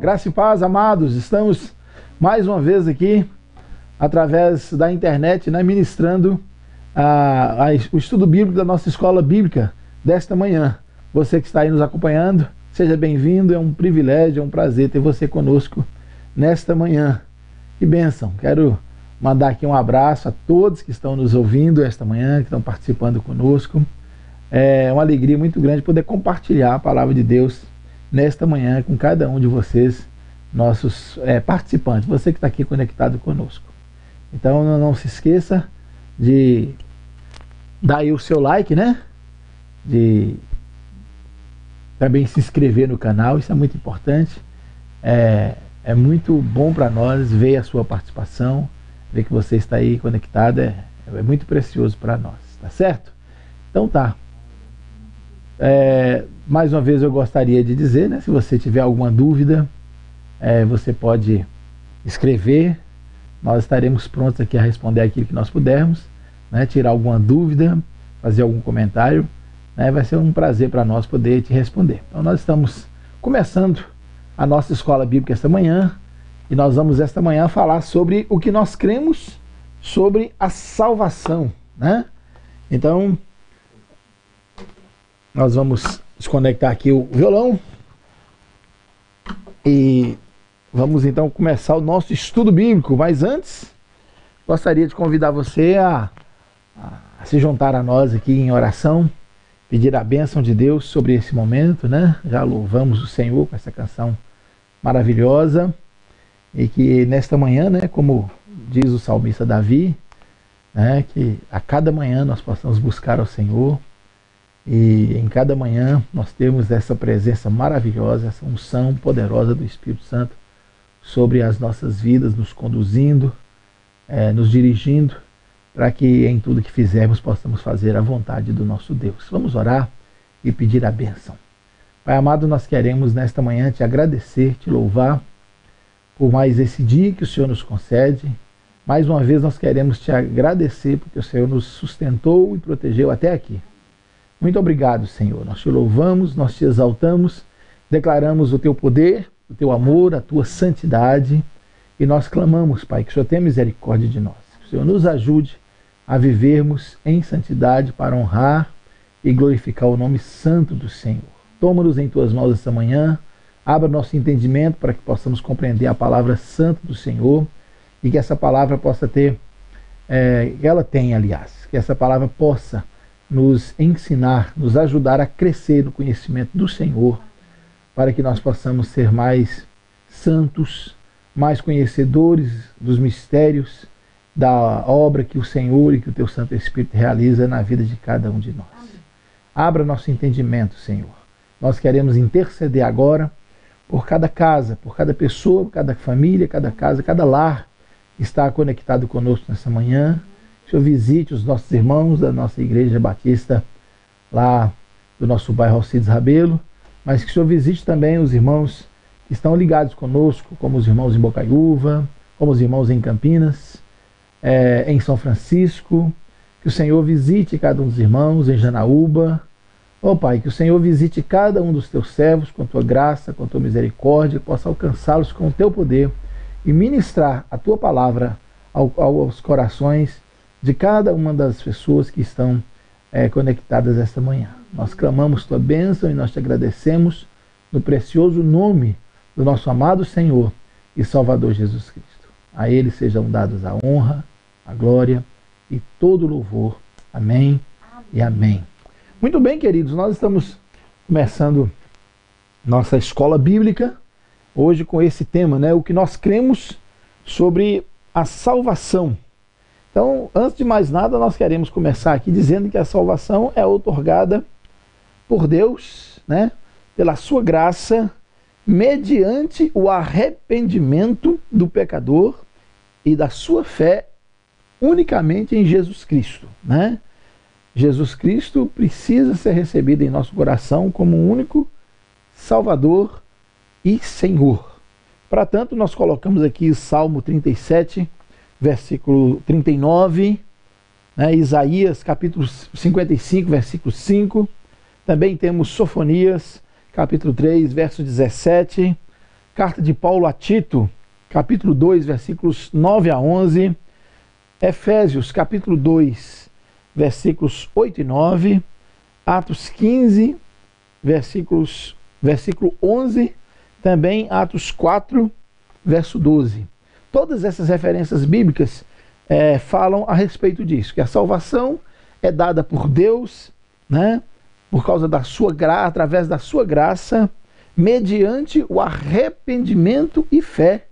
Graça e paz, amados. Estamos mais uma vez aqui através da internet, né, ministrando a, a, o estudo bíblico da nossa escola bíblica desta manhã. Você que está aí nos acompanhando, seja bem-vindo. É um privilégio, é um prazer ter você conosco nesta manhã. Que bênção! Quero mandar aqui um abraço a todos que estão nos ouvindo esta manhã, que estão participando conosco. É uma alegria muito grande poder compartilhar a palavra de Deus nesta manhã com cada um de vocês, nossos é, participantes, você que está aqui conectado conosco. Então não, não, se esqueça de dar aí o seu like, né? De também se inscrever no canal, isso é muito importante. É, é muito bom para nós ver a sua participação, ver que você está aí conectado, é, é muito precioso para nós, tá certo? Então tá. É, mais uma vez eu gostaria de dizer, né, se você tiver alguma dúvida, é, você pode escrever. Nós estaremos prontos aqui a responder aquilo que nós pudermos, né, tirar alguma dúvida, fazer algum comentário. Né, vai ser um prazer para nós poder te responder. Então nós estamos começando a nossa escola bíblica esta manhã e nós vamos esta manhã falar sobre o que nós cremos sobre a salvação, né? Então, nós vamos desconectar aqui o violão e vamos então começar o nosso estudo bíblico. Mas antes, gostaria de convidar você a, a se juntar a nós aqui em oração, pedir a bênção de Deus sobre esse momento, né? Já louvamos o Senhor com essa canção maravilhosa e que nesta manhã, né, como diz o salmista Davi, né, que a cada manhã nós possamos buscar ao Senhor e em cada manhã nós temos essa presença maravilhosa, essa unção poderosa do Espírito Santo sobre as nossas vidas, nos conduzindo, é, nos dirigindo, para que em tudo que fizermos possamos fazer a vontade do nosso Deus. Vamos orar e pedir a bênção. Pai amado, nós queremos nesta manhã te agradecer, te louvar por mais esse dia que o Senhor nos concede. Mais uma vez nós queremos te agradecer porque o Senhor nos sustentou e protegeu até aqui. Muito obrigado, Senhor. Nós te louvamos, nós te exaltamos, declaramos o teu poder, o teu amor, a tua santidade e nós clamamos, Pai, que o Senhor tenha misericórdia de nós. Que o Senhor nos ajude a vivermos em santidade para honrar e glorificar o nome santo do Senhor. Toma-nos em tuas mãos esta manhã, abra nosso entendimento para que possamos compreender a palavra santa do Senhor e que essa palavra possa ter, é, ela tem, aliás, que essa palavra possa nos ensinar, nos ajudar a crescer no conhecimento do Senhor, para que nós possamos ser mais santos, mais conhecedores dos mistérios da obra que o Senhor e que o teu Santo Espírito realiza na vida de cada um de nós. Abra nosso entendimento, Senhor. Nós queremos interceder agora por cada casa, por cada pessoa, cada família, cada casa, cada lar que está conectado conosco nessa manhã o Senhor visite os nossos irmãos da nossa igreja batista lá do nosso bairro Alcides Rabelo, mas que o Senhor visite também os irmãos que estão ligados conosco, como os irmãos em Bocaiúva, como os irmãos em Campinas, é, em São Francisco, que o Senhor visite cada um dos irmãos em Janaúba. Ó oh, Pai, que o Senhor visite cada um dos teus servos com tua graça, com tua misericórdia, possa alcançá-los com o teu poder e ministrar a tua palavra aos corações de cada uma das pessoas que estão é, conectadas esta manhã. Nós clamamos tua bênção e nós te agradecemos no precioso nome do nosso amado Senhor e Salvador Jesus Cristo. A Ele sejam dados a honra, a glória e todo o louvor. Amém, amém e amém. Muito bem, queridos, nós estamos começando nossa escola bíblica hoje com esse tema, né? O que nós cremos sobre a salvação. Então, antes de mais nada, nós queremos começar aqui dizendo que a salvação é otorgada por Deus, né, pela sua graça, mediante o arrependimento do pecador e da sua fé unicamente em Jesus Cristo, né? Jesus Cristo precisa ser recebido em nosso coração como um único Salvador e Senhor. Para tanto, nós colocamos aqui Salmo 37, versículo 39, né, Isaías capítulo 55, versículo 5. Também temos Sofonias, capítulo 3, verso 17, Carta de Paulo a Tito, capítulo 2, versículos 9 a 11. Efésios, capítulo 2, versículos 8 e 9. Atos 15, versículos, versículo 11. Também Atos 4, verso 12. Todas essas referências bíblicas é, falam a respeito disso, que a salvação é dada por Deus, né, por causa da sua graça, através da sua graça, mediante o arrependimento e fé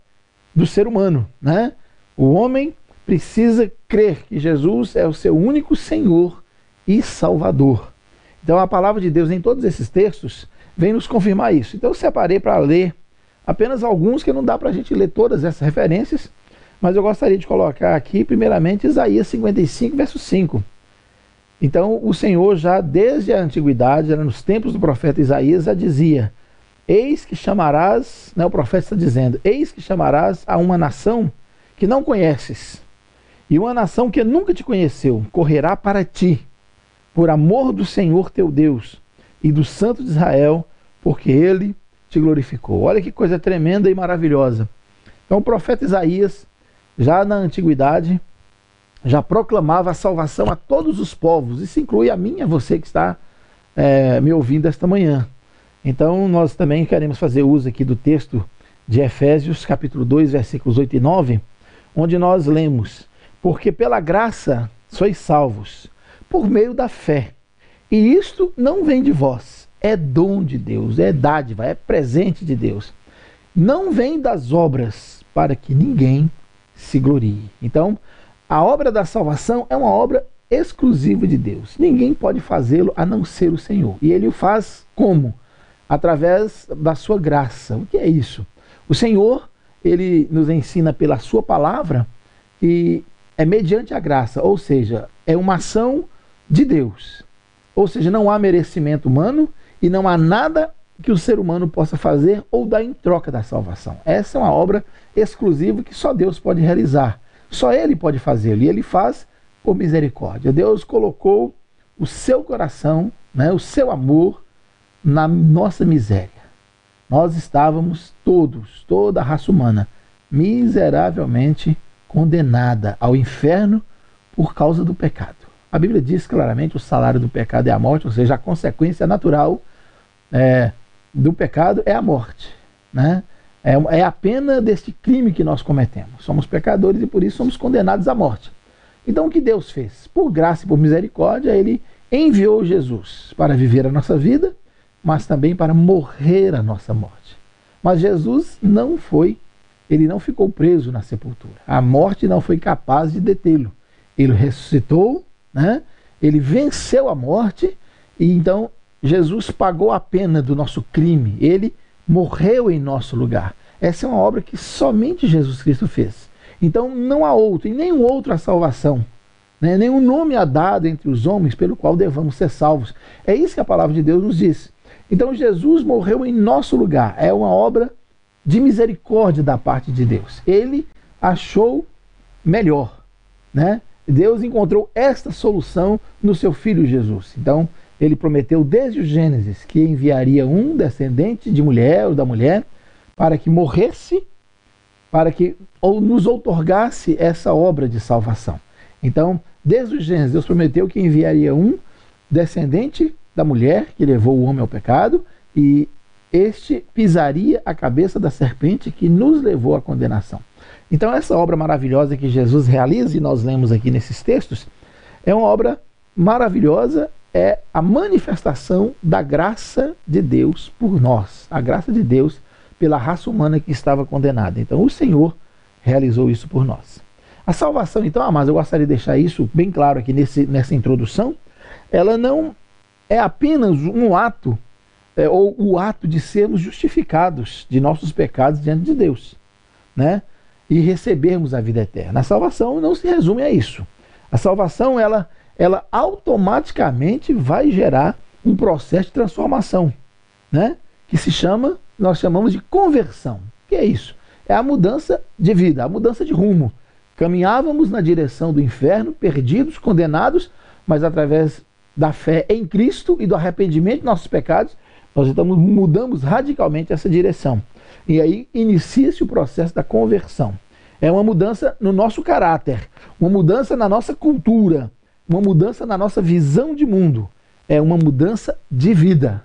do ser humano, né? O homem precisa crer que Jesus é o seu único Senhor e Salvador. Então a palavra de Deus em todos esses textos vem nos confirmar isso. Então eu separei para ler apenas alguns que não dá para a gente ler todas essas referências, mas eu gostaria de colocar aqui, primeiramente, Isaías 55, verso 5. Então, o Senhor já desde a antiguidade, nos tempos do profeta Isaías, já dizia: Eis que chamarás, né, o profeta está dizendo: Eis que chamarás a uma nação que não conheces, e uma nação que nunca te conheceu, correrá para ti, por amor do Senhor teu Deus e do Santo de Israel, porque ele te glorificou. Olha que coisa tremenda e maravilhosa. Então, o profeta Isaías, já na antiguidade, já proclamava a salvação a todos os povos. Isso inclui a mim e a você que está é, me ouvindo esta manhã. Então, nós também queremos fazer uso aqui do texto de Efésios, capítulo 2, versículos 8 e 9, onde nós lemos: Porque pela graça sois salvos, por meio da fé. E isto não vem de vós, é dom de Deus, é dádiva, é presente de Deus. Não vem das obras, para que ninguém se glorie. Então, a obra da salvação é uma obra exclusiva de Deus. Ninguém pode fazê-lo a não ser o Senhor. E ele o faz como? Através da sua graça. O que é isso? O Senhor, ele nos ensina pela sua palavra e é mediante a graça, ou seja, é uma ação de Deus. Ou seja, não há merecimento humano e não há nada que o ser humano possa fazer ou dar em troca da salvação. Essa é uma obra exclusiva que só Deus pode realizar. Só Ele pode fazê-lo e Ele faz por misericórdia. Deus colocou o seu coração, né, o seu amor na nossa miséria. Nós estávamos todos, toda a raça humana, miseravelmente condenada ao inferno por causa do pecado. A Bíblia diz claramente o salário do pecado é a morte, ou seja, a consequência natural é, do pecado é a morte. Né? É, é a pena deste crime que nós cometemos. Somos pecadores e por isso somos condenados à morte. Então o que Deus fez? Por graça e por misericórdia, Ele enviou Jesus para viver a nossa vida, mas também para morrer a nossa morte. Mas Jesus não foi, ele não ficou preso na sepultura. A morte não foi capaz de detê-lo. Ele ressuscitou, né? ele venceu a morte, e então Jesus pagou a pena do nosso crime. Ele morreu em nosso lugar. Essa é uma obra que somente Jesus Cristo fez. Então não há outro, e nenhum outro a salvação. Né? Nenhum nome há dado entre os homens pelo qual devamos ser salvos. É isso que a palavra de Deus nos diz. Então Jesus morreu em nosso lugar. É uma obra de misericórdia da parte de Deus. Ele achou melhor. Né? Deus encontrou esta solução no seu filho Jesus. Então, ele prometeu desde o Gênesis que enviaria um descendente de mulher ou da mulher para que morresse, para que ou nos outorgasse essa obra de salvação. Então, desde o Gênesis, Deus prometeu que enviaria um descendente da mulher que levou o homem ao pecado e este pisaria a cabeça da serpente que nos levou à condenação. Então, essa obra maravilhosa que Jesus realiza, e nós lemos aqui nesses textos, é uma obra maravilhosa é a manifestação da graça de Deus por nós, a graça de Deus pela raça humana que estava condenada. Então, o Senhor realizou isso por nós. A salvação, então, ah, mas eu gostaria de deixar isso bem claro aqui nesse, nessa introdução, ela não é apenas um ato, é, ou o ato de sermos justificados de nossos pecados diante de Deus, né? E recebermos a vida eterna. A salvação não se resume a isso. A salvação, ela ela automaticamente vai gerar um processo de transformação, né? Que se chama, nós chamamos de conversão. O que é isso? É a mudança de vida, a mudança de rumo. Caminhávamos na direção do inferno, perdidos, condenados, mas através da fé em Cristo e do arrependimento de nossos pecados, Nós estamos, mudamos radicalmente essa direção. E aí inicia-se o processo da conversão. É uma mudança no nosso caráter, uma mudança na nossa cultura, uma mudança na nossa visão de mundo. É uma mudança de vida.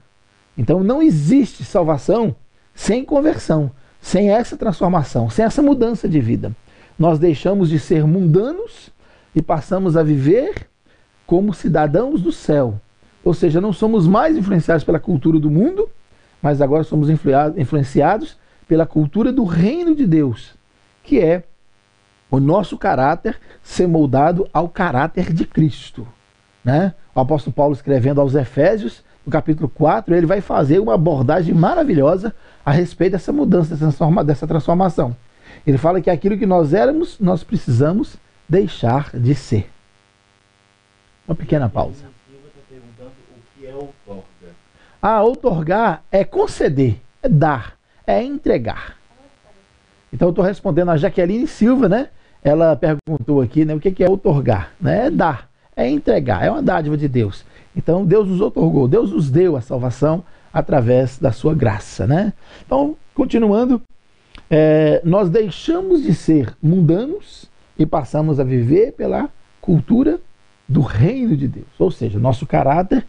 Então não existe salvação sem conversão, sem essa transformação, sem essa mudança de vida. Nós deixamos de ser mundanos e passamos a viver como cidadãos do céu. Ou seja, não somos mais influenciados pela cultura do mundo, mas agora somos influenciados pela cultura do reino de Deus, que é o nosso caráter ser moldado ao caráter de Cristo. Né? O apóstolo Paulo escrevendo aos Efésios, no capítulo 4, ele vai fazer uma abordagem maravilhosa a respeito dessa mudança, dessa transformação. Ele fala que aquilo que nós éramos, nós precisamos deixar de ser. Uma pequena pausa. Ah, outorgar é conceder, é dar, é entregar. Então eu estou respondendo a Jaqueline Silva, né? Ela perguntou aqui, né? O que é outorgar? Né? É dar, é entregar, é uma dádiva de Deus. Então Deus nos otorgou, Deus nos deu a salvação através da sua graça, né? Então, continuando, é, nós deixamos de ser mundanos e passamos a viver pela cultura do reino de Deus. Ou seja, nosso caráter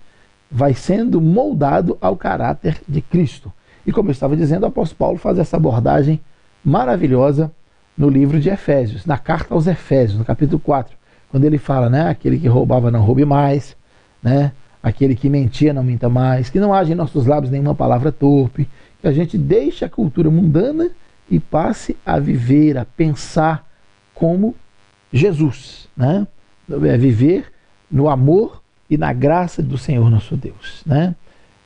vai sendo moldado ao caráter de Cristo. E como eu estava dizendo, o apóstolo Paulo faz essa abordagem maravilhosa no livro de Efésios, na carta aos Efésios, no capítulo 4, quando ele fala, né, aquele que roubava não roube mais, né, aquele que mentia não minta mais, que não haja em nossos lábios nenhuma palavra torpe, que a gente deixe a cultura mundana e passe a viver, a pensar como Jesus, né? É viver no amor e na graça do Senhor nosso Deus, né?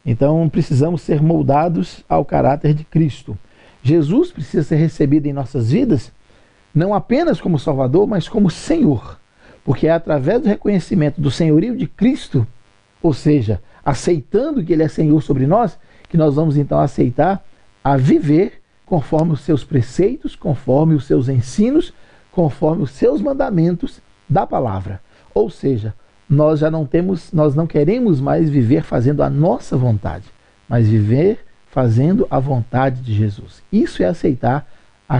Então precisamos ser moldados ao caráter de Cristo. Jesus precisa ser recebido em nossas vidas não apenas como Salvador, mas como Senhor, porque é através do reconhecimento do senhorio de Cristo, ou seja, aceitando que Ele é Senhor sobre nós, que nós vamos então aceitar a viver conforme os seus preceitos, conforme os seus ensinos, conforme os seus mandamentos da palavra. Ou seja, nós já não temos, nós não queremos mais viver fazendo a nossa vontade, mas viver fazendo a vontade de Jesus. Isso é aceitar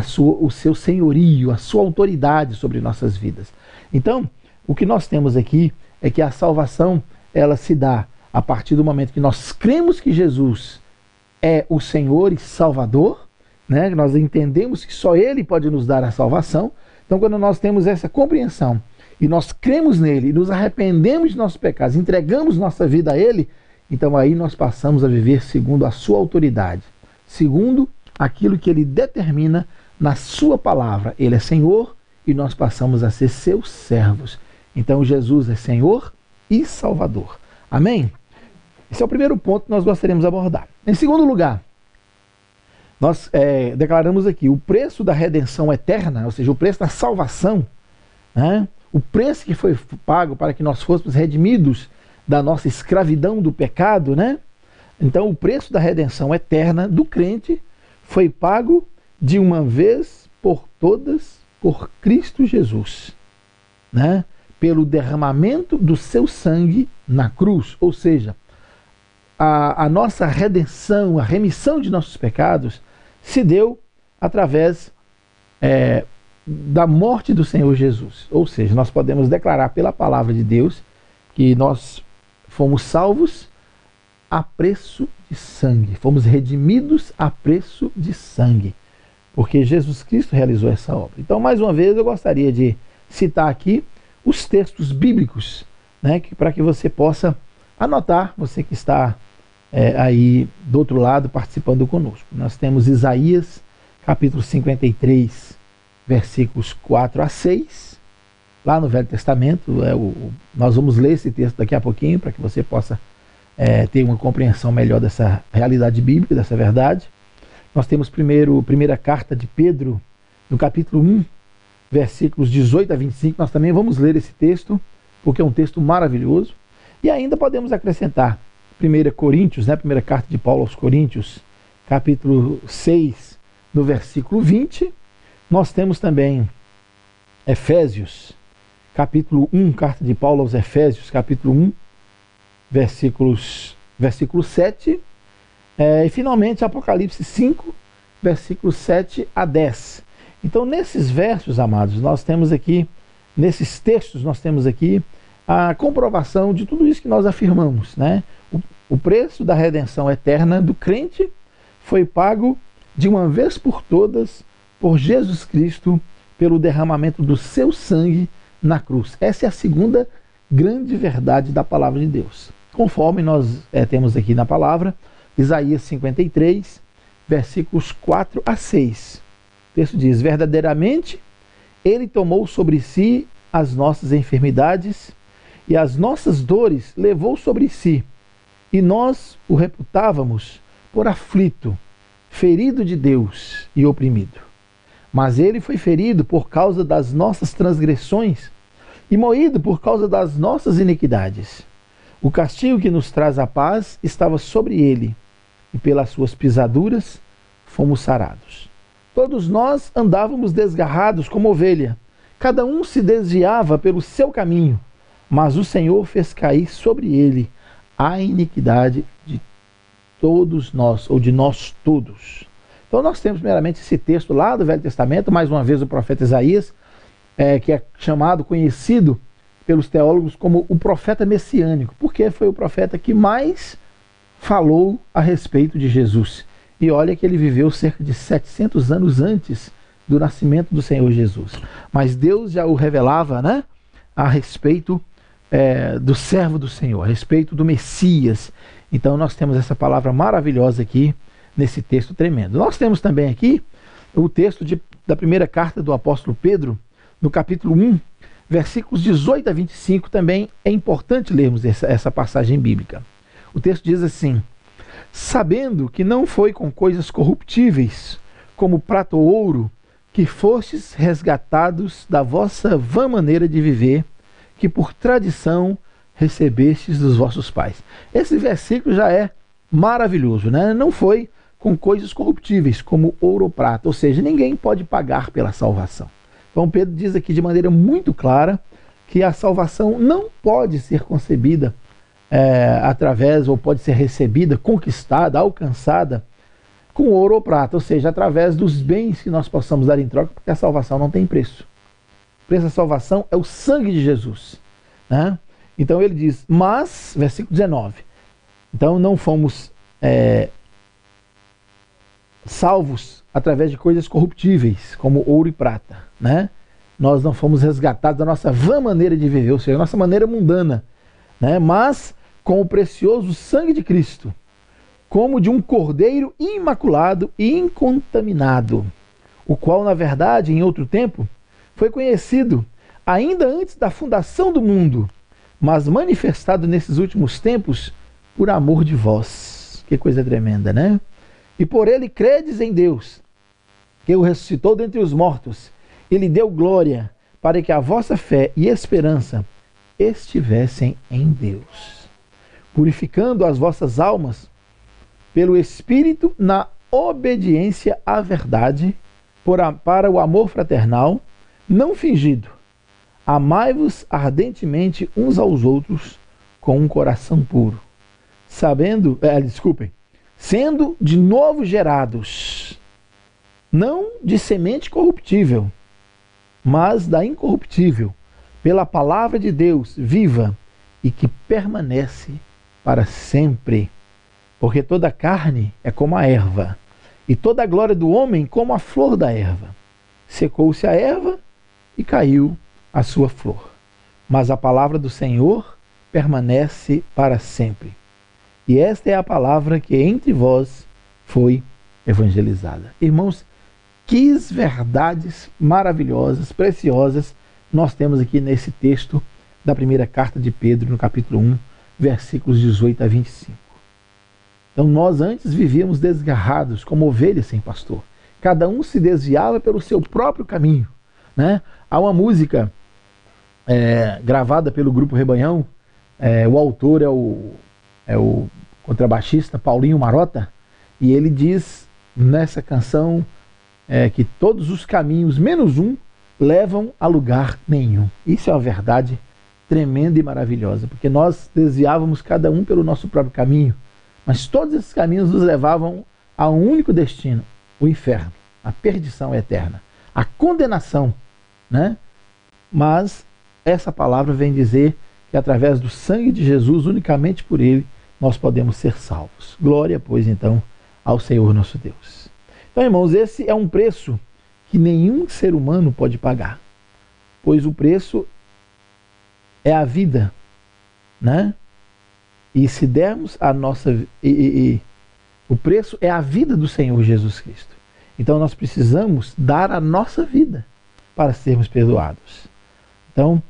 sua, o seu senhorio, a sua autoridade sobre nossas vidas. Então, o que nós temos aqui é que a salvação ela se dá a partir do momento que nós cremos que Jesus é o Senhor e Salvador, né? Nós entendemos que só Ele pode nos dar a salvação. Então, quando nós temos essa compreensão e nós cremos nele, e nos arrependemos de nossos pecados, entregamos nossa vida a Ele, então aí nós passamos a viver segundo a Sua autoridade, segundo aquilo que Ele determina na Sua palavra. Ele é Senhor e nós passamos a ser seus servos. Então Jesus é Senhor e Salvador. Amém? Esse é o primeiro ponto que nós gostaríamos de abordar. Em segundo lugar, nós é, declaramos aqui o preço da redenção eterna, ou seja, o preço da salvação, né? O preço que foi pago para que nós fôssemos redimidos da nossa escravidão do pecado, né? Então, o preço da redenção eterna do crente foi pago de uma vez por todas por Cristo Jesus, né? Pelo derramamento do seu sangue na cruz, ou seja, a, a nossa redenção, a remissão de nossos pecados se deu através é, da morte do Senhor Jesus. Ou seja, nós podemos declarar pela palavra de Deus que nós fomos salvos a preço de sangue, fomos redimidos a preço de sangue, porque Jesus Cristo realizou essa obra. Então, mais uma vez, eu gostaria de citar aqui os textos bíblicos, né, para que você possa anotar, você que está é, aí do outro lado participando conosco. Nós temos Isaías, capítulo 53, versículos 4 a 6, lá no Velho Testamento. É o, nós vamos ler esse texto daqui a pouquinho para que você possa é, ter uma compreensão melhor dessa realidade bíblica, dessa verdade. Nós temos primeiro, primeira carta de Pedro, no capítulo 1, versículos 18 a 25. Nós também vamos ler esse texto, porque é um texto maravilhoso. E ainda podemos acrescentar 1 Coríntios, né, primeira carta de Paulo aos Coríntios, capítulo 6, no versículo 20. Nós temos também Efésios, capítulo 1, carta de Paulo aos Efésios, capítulo 1, versículos, versículo 7. É, e finalmente Apocalipse 5, versículos 7 a 10. Então, nesses versos, amados, nós temos aqui, nesses textos, nós temos aqui a comprovação de tudo isso que nós afirmamos. Né? O, o preço da redenção eterna do crente foi pago de uma vez por todas por Jesus Cristo pelo derramamento do seu sangue na cruz. Essa é a segunda grande verdade da palavra de Deus. Conforme nós é, temos aqui na palavra, Isaías 53, versículos 4 a 6. O texto diz: Verdadeiramente, ele tomou sobre si as nossas enfermidades e as nossas dores levou sobre si, e nós o reputávamos por aflito, ferido de Deus e oprimido. Mas ele foi ferido por causa das nossas transgressões e moído por causa das nossas iniquidades. O castigo que nos traz a paz estava sobre ele, e pelas suas pisaduras fomos sarados. Todos nós andávamos desgarrados como ovelha, cada um se desviava pelo seu caminho, mas o Senhor fez cair sobre ele a iniquidade de todos nós, ou de nós todos. Então nós temos primeiramente esse texto lá do Velho Testamento, mais uma vez o profeta Isaías, é, que é chamado, conhecido pelos teólogos como o profeta messiânico, porque foi o profeta que mais falou a respeito de Jesus. E olha que ele viveu cerca de 700 anos antes do nascimento do Senhor Jesus. Mas Deus já o revelava né, a respeito é, do servo do Senhor, a respeito do Messias. Então nós temos essa palavra maravilhosa aqui nesse texto tremendo. Nós temos também aqui o texto de, da primeira carta do apóstolo Pedro, no capítulo 1, versículos 18 a 25, também é importante lermos essa, essa passagem bíblica. O texto diz assim: Sabendo que não foi com coisas corruptíveis, como prata ou ouro, que fostes resgatados da vossa vã maneira de viver, que por tradição recebestes dos vossos pais. Esse versículo já é maravilhoso, né? Não foi com coisas corruptíveis, como ouro ou prata, ou seja, ninguém pode pagar pela salvação. Então Pedro diz aqui de maneira muito clara que a salvação não pode ser concebida é, através, ou pode ser recebida, conquistada, alcançada com ouro ou prata, ou seja, através dos bens que nós possamos dar em troca, porque a salvação não tem preço. O preço da salvação é o sangue de Jesus. Né? Então ele diz, mas, versículo 19, então não fomos é, salvos através de coisas corruptíveis, como ouro e prata, né? Nós não fomos resgatados da nossa vã maneira de viver, ou seja, a nossa maneira mundana, né? Mas com o precioso sangue de Cristo, como de um cordeiro imaculado e incontaminado, o qual, na verdade, em outro tempo, foi conhecido ainda antes da fundação do mundo, mas manifestado nesses últimos tempos por amor de vós. Que coisa tremenda, né? E por ele credes em Deus, que o ressuscitou dentre os mortos, e lhe deu glória, para que a vossa fé e esperança estivessem em Deus, purificando as vossas almas pelo Espírito na obediência à verdade, para o amor fraternal, não fingido. Amai-vos ardentemente uns aos outros com um coração puro, sabendo, é, desculpem, sendo de novo gerados, não de semente corruptível, mas da incorruptível, pela palavra de Deus viva e que permanece para sempre. Porque toda carne é como a erva, e toda a glória do homem como a flor da erva. Secou-se a erva e caiu a sua flor. Mas a palavra do Senhor permanece para sempre. E esta é a palavra que entre vós foi evangelizada. Irmãos, que verdades maravilhosas, preciosas nós temos aqui nesse texto da primeira carta de Pedro, no capítulo 1, versículos 18 a 25. Então nós antes vivíamos desgarrados, como ovelhas sem pastor. Cada um se desviava pelo seu próprio caminho. Né? Há uma música é, gravada pelo grupo Rebanhão, é, o autor é o é o contrabaixista Paulinho Marota, e ele diz nessa canção é, que todos os caminhos, menos um, levam a lugar nenhum. Isso é uma verdade tremenda e maravilhosa, porque nós desviávamos cada um pelo nosso próprio caminho, Mas todos esses caminhos nos levavam a um único destino: o inferno, a perdição eterna, a condenação. Né? Mas essa palavra vem dizer que através do sangue de Jesus, unicamente por ele, nós podemos ser salvos. Glória, pois, então, ao Senhor nosso Deus. Então, irmãos, esse é um preço que nenhum ser humano pode pagar, pois o preço é a vida, né? E se dermos a nossa. E, e, e, o preço é a vida do Senhor Jesus Cristo. Então nós precisamos dar a nossa vida para sermos perdoados. Então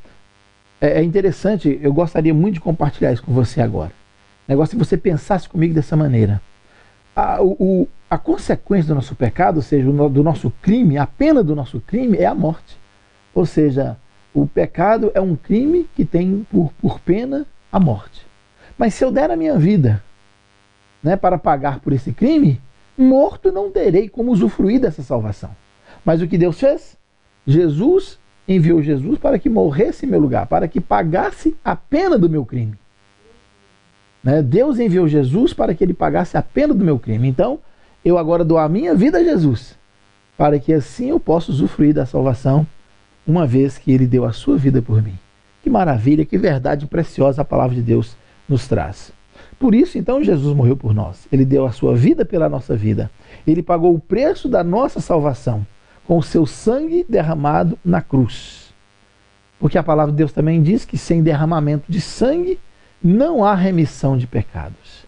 é, é interessante, eu gostaria muito de compartilhar isso com você agora. Negócio é você pensasse comigo dessa maneira. A, o, a consequência do nosso pecado, ou seja, do nosso crime, a pena do nosso crime é a morte. Ou seja, o pecado é um crime que tem por, por pena a morte. Mas se eu der a minha vida né, para pagar por esse crime, morto não terei como usufruir dessa salvação. Mas o que Deus fez? Jesus enviou Jesus para que morresse em meu lugar, para que pagasse a pena do meu crime. Né? Deus enviou Jesus para que ele pagasse a pena do meu crime. Então, eu agora dou a minha vida a Jesus, para que assim eu possa usufruir da salvação, uma vez que ele deu a sua vida por mim. Que maravilha, que verdade preciosa a palavra de Deus nos traz. Por isso, então, Jesus morreu por nós. Ele deu a sua vida pela nossa vida. Ele pagou o preço da nossa salvação com o seu sangue derramado na cruz. Porque a palavra de Deus também diz que sem derramamento de sangue não há remissão de pecados.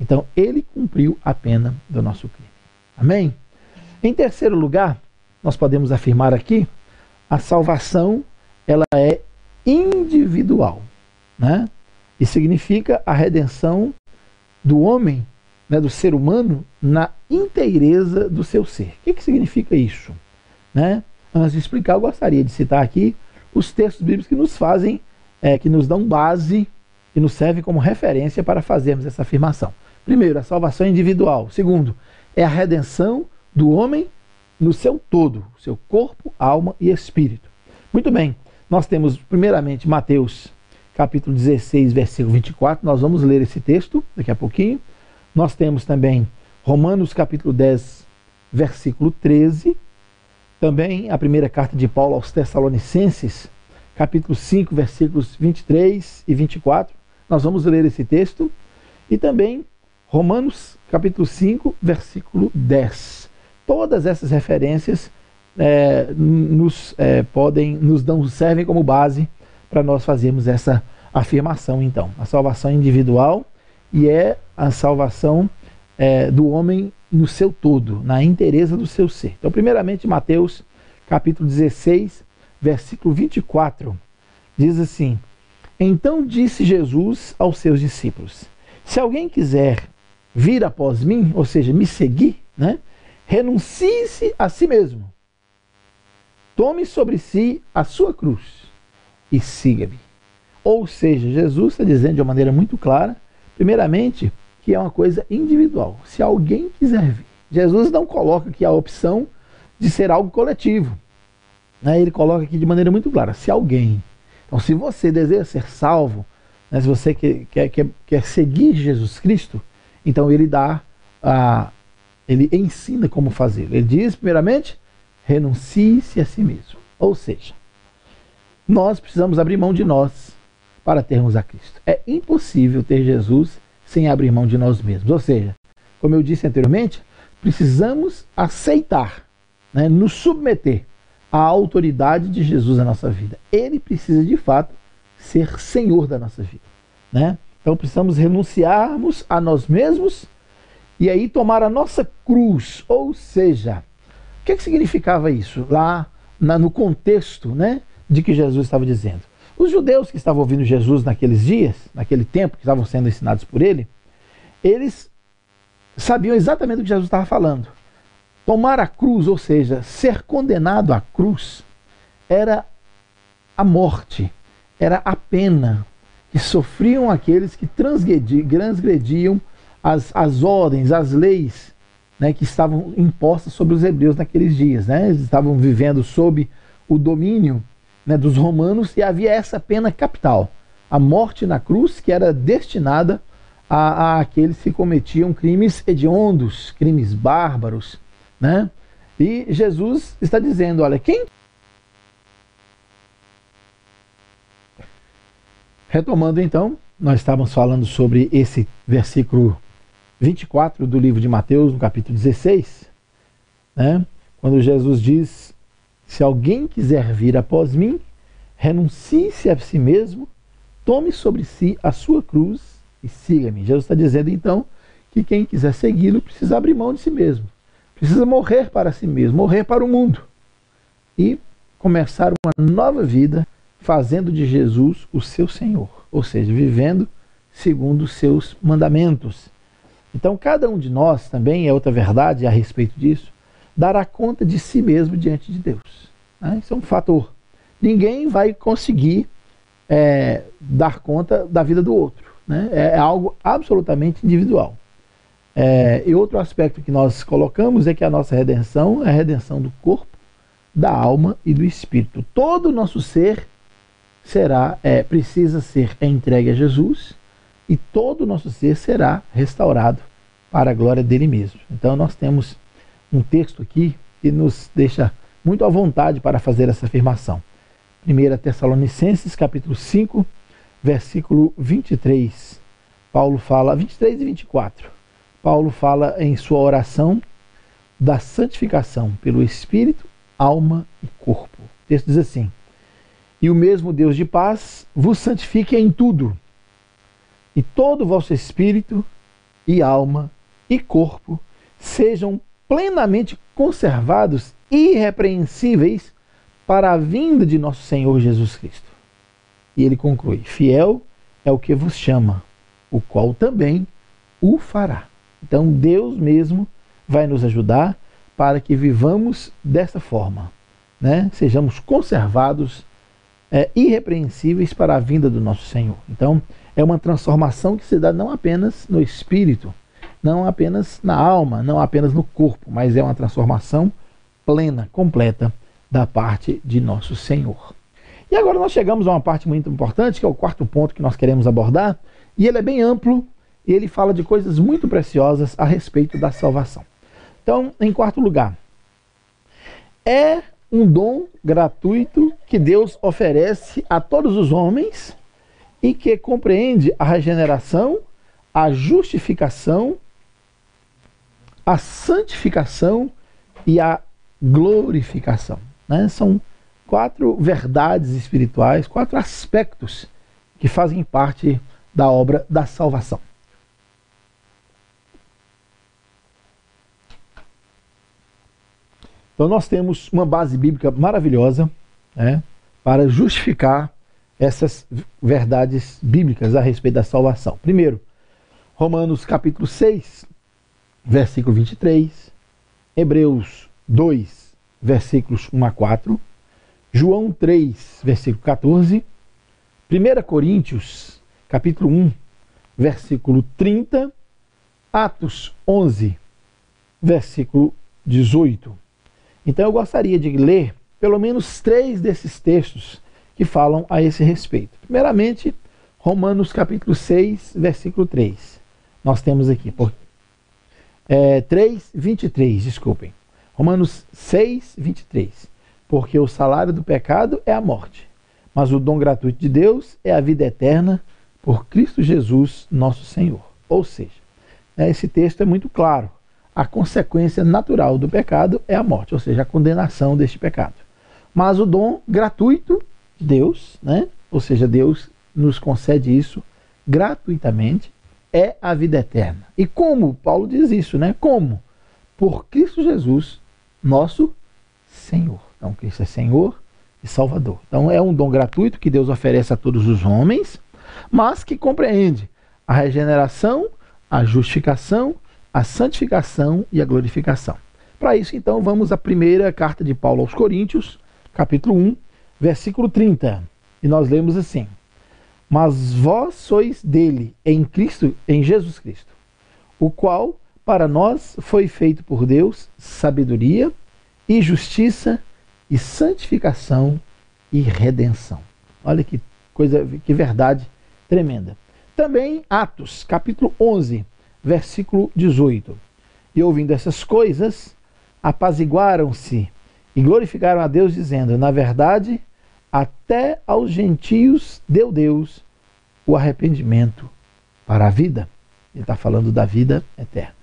Então, ele cumpriu a pena do nosso crime. Amém? Em terceiro lugar, nós podemos afirmar aqui, a salvação ela é individual, né? E significa a redenção do homem, né, do ser humano, na inteireza do seu ser. O que, que significa isso? Né? Antes de explicar, eu gostaria de citar aqui os textos bíblicos que nos fazem, é, que nos dão base, que nos servem como referência para fazermos essa afirmação. Primeiro, a salvação individual. Segundo, é a redenção do homem no seu todo, seu corpo, alma e espírito. Muito bem, nós temos primeiramente Mateus capítulo 16, versículo 24. Nós vamos ler esse texto daqui a pouquinho. Nós temos também Romanos capítulo 10, versículo 13. Também a primeira carta de Paulo aos Tessalonicenses, capítulo 5, versículos 23 e 24. Nós vamos ler esse texto. E também Romanos capítulo 5, versículo 10. Todas essas referências é, nos é, podem, nos dão, servem como base para nós fazermos essa afirmação, então. A salvação individual e é a salvação é, do homem no seu todo, na inteireza do seu ser. Então, primeiramente, Mateus capítulo 16, versículo 24, diz assim: Então disse Jesus aos seus discípulos: Se alguém quiser vir após mim, ou seja, me seguir, né? renuncie-se a si mesmo. Tome sobre si a sua cruz e siga-me. Ou seja, Jesus está dizendo de uma maneira muito clara, primeiramente, que é uma coisa individual. Se alguém quiser vir, Jesus não coloca aqui a opção de ser algo coletivo. Né? Ele coloca aqui de maneira muito clara: se alguém. Então, se você deseja ser salvo, né? se você quer, quer, quer, quer seguir Jesus Cristo, então ele dá a. Ele ensina como fazer. Ele diz, primeiramente, renuncie-se a si mesmo. Ou seja, nós precisamos abrir mão de nós para termos a Cristo. É impossível ter Jesus sem abrir mão de nós mesmos. Ou seja, como eu disse anteriormente, precisamos aceitar, né, nos submeter à autoridade de Jesus na nossa vida. Ele precisa de fato ser Senhor da nossa vida. Né? Então precisamos renunciarmos a nós mesmos e aí tomar a nossa cruz. Ou seja, o que, que significava isso lá na, no contexto né, de que Jesus estava dizendo. Os judeus que estavam ouvindo Jesus naqueles dias, naquele tempo que estavam sendo ensinados por ele, eles sabiam exatamente o que Jesus estava falando. Tomar a cruz, ou seja, ser condenado à cruz, era a morte, era a pena que sofriam aqueles que transgrediam as, as ordens, as leis né, que estavam impostas sobre os hebreus naqueles dias. Né? Eles estavam vivendo sob o domínio né, dos romanos e havia essa pena capital, a morte na cruz, que era destinada a, a aqueles que cometiam crimes hediondos, crimes bárbaros, né? E Jesus está dizendo, olha, quem Retomando então, nós estávamos falando sobre esse versículo 24 do livro de Mateus, no capítulo 16, né? quando Jesus diz: Se alguém quiser vir após mim, renuncie-se a si mesmo, tome sobre si a sua cruz e siga-me. Jesus está dizendo então que quem quiser segui-lo precisa abrir mão de si mesmo, precisa morrer para si mesmo, morrer para o mundo e começar uma nova vida fazendo de Jesus o seu Senhor, ou seja, vivendo segundo os seus mandamentos. Então, cada um de nós também, é outra verdade a respeito disso, dará conta de si mesmo diante de Deus. Né? Isso é um fator. Ninguém vai conseguir é, dar conta da vida do outro. Né? É, é algo absolutamente individual. É, e outro aspecto que nós colocamos é que a nossa redenção é a redenção do corpo, da alma e do espírito. Todo o nosso ser será é, precisa ser entregue a Jesus e todo o nosso ser será restaurado para a glória dele mesmo. Então nós temos um texto aqui que nos deixa muito à vontade para fazer essa afirmação. 1 Tessalonicenses capítulo 5, versículo 23. Paulo fala, 23 e 24. Paulo fala em sua oração da santificação pelo espírito, alma e corpo. O texto diz assim: e o mesmo Deus de paz vos santifique em tudo, e todo o vosso espírito e alma e corpo sejam plenamente conservados irrepreensíveis para a vinda de nosso Senhor Jesus Cristo. E ele conclui: Fiel é o que vos chama, o qual também o fará. Então Deus mesmo vai nos ajudar para que vivamos dessa forma, né? Sejamos conservados é, irrepreensíveis para a vinda do nosso Senhor. Então, é uma transformação que se dá não apenas no espírito, não apenas na alma, não apenas no corpo, mas é uma transformação plena, completa da parte de nosso Senhor. E agora nós chegamos a uma parte muito importante, que é o quarto ponto que nós queremos abordar, e ele é bem amplo e ele fala de coisas muito preciosas a respeito da salvação. Então, em quarto lugar, é um dom gratuito que Deus oferece a todos os homens e que compreende a regeneração, a justificação, a santificação e a glorificação. Né? São quatro verdades espirituais, quatro aspectos que fazem parte da obra da salvação. Então nós temos uma base bíblica maravilhosa né, para justificar essas verdades bíblicas a respeito da salvação. Primeiro, Romanos capítulo 6, versículo 23, Hebreus 2, versículos 1 a 4, João 3, versículo 14, 1 Coríntios capítulo 1, versículo 30, Atos 11, versículo 18. Então eu gostaria de ler pelo menos três desses textos que falam a esse respeito. Primeiramente, Romanos capítulo 6, versículo 3. Nós temos aqui, por, é, 3, 23, desculpem. Romanos 6, 23. Porque o salário do pecado é a morte, mas o dom gratuito de Deus é a vida eterna por Cristo Jesus, nosso Senhor. Ou seja, é, esse texto é muito claro a consequência natural do pecado é a morte, ou seja, a condenação deste pecado. Mas o dom gratuito de Deus, né? ou seja, Deus nos concede isso gratuitamente, é a vida eterna. E como? Paulo diz isso, né? Como? Por Cristo Jesus, nosso Senhor. Então, Cristo é Senhor e Salvador. Então, é um dom gratuito que Deus oferece a todos os homens, mas que compreende a regeneração, a justificação a santificação e a glorificação. Para isso, então, vamos à primeira carta de Paulo aos Coríntios, capítulo 1, versículo 30. E nós lemos assim: Mas vós sois dele em Cristo, em Jesus Cristo, o qual para nós foi feito por Deus sabedoria e justiça e santificação e redenção. Olha que coisa, que verdade tremenda. Também Atos, capítulo 11, versículo 18. E ouvindo essas coisas, apaziguaram-se e glorificaram a Deus, dizendo: Na verdade, até aos gentios deu Deus o arrependimento para a vida. Ele está falando da vida eterna.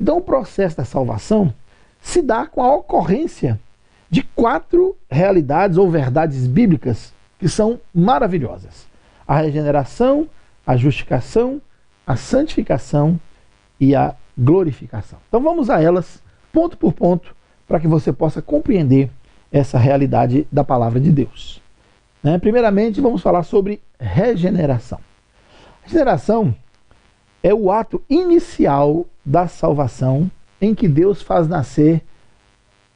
Então, o processo da salvação se dá com a ocorrência de quatro realidades ou verdades bíblicas que são maravilhosas: a regeneração, a justificação, a santificação e a glorificação. Então vamos a elas, ponto por ponto, para que você possa compreender essa realidade da palavra de Deus. Né? Primeiramente, vamos falar sobre regeneração. Regeneração é o ato inicial da salvação em que Deus faz nascer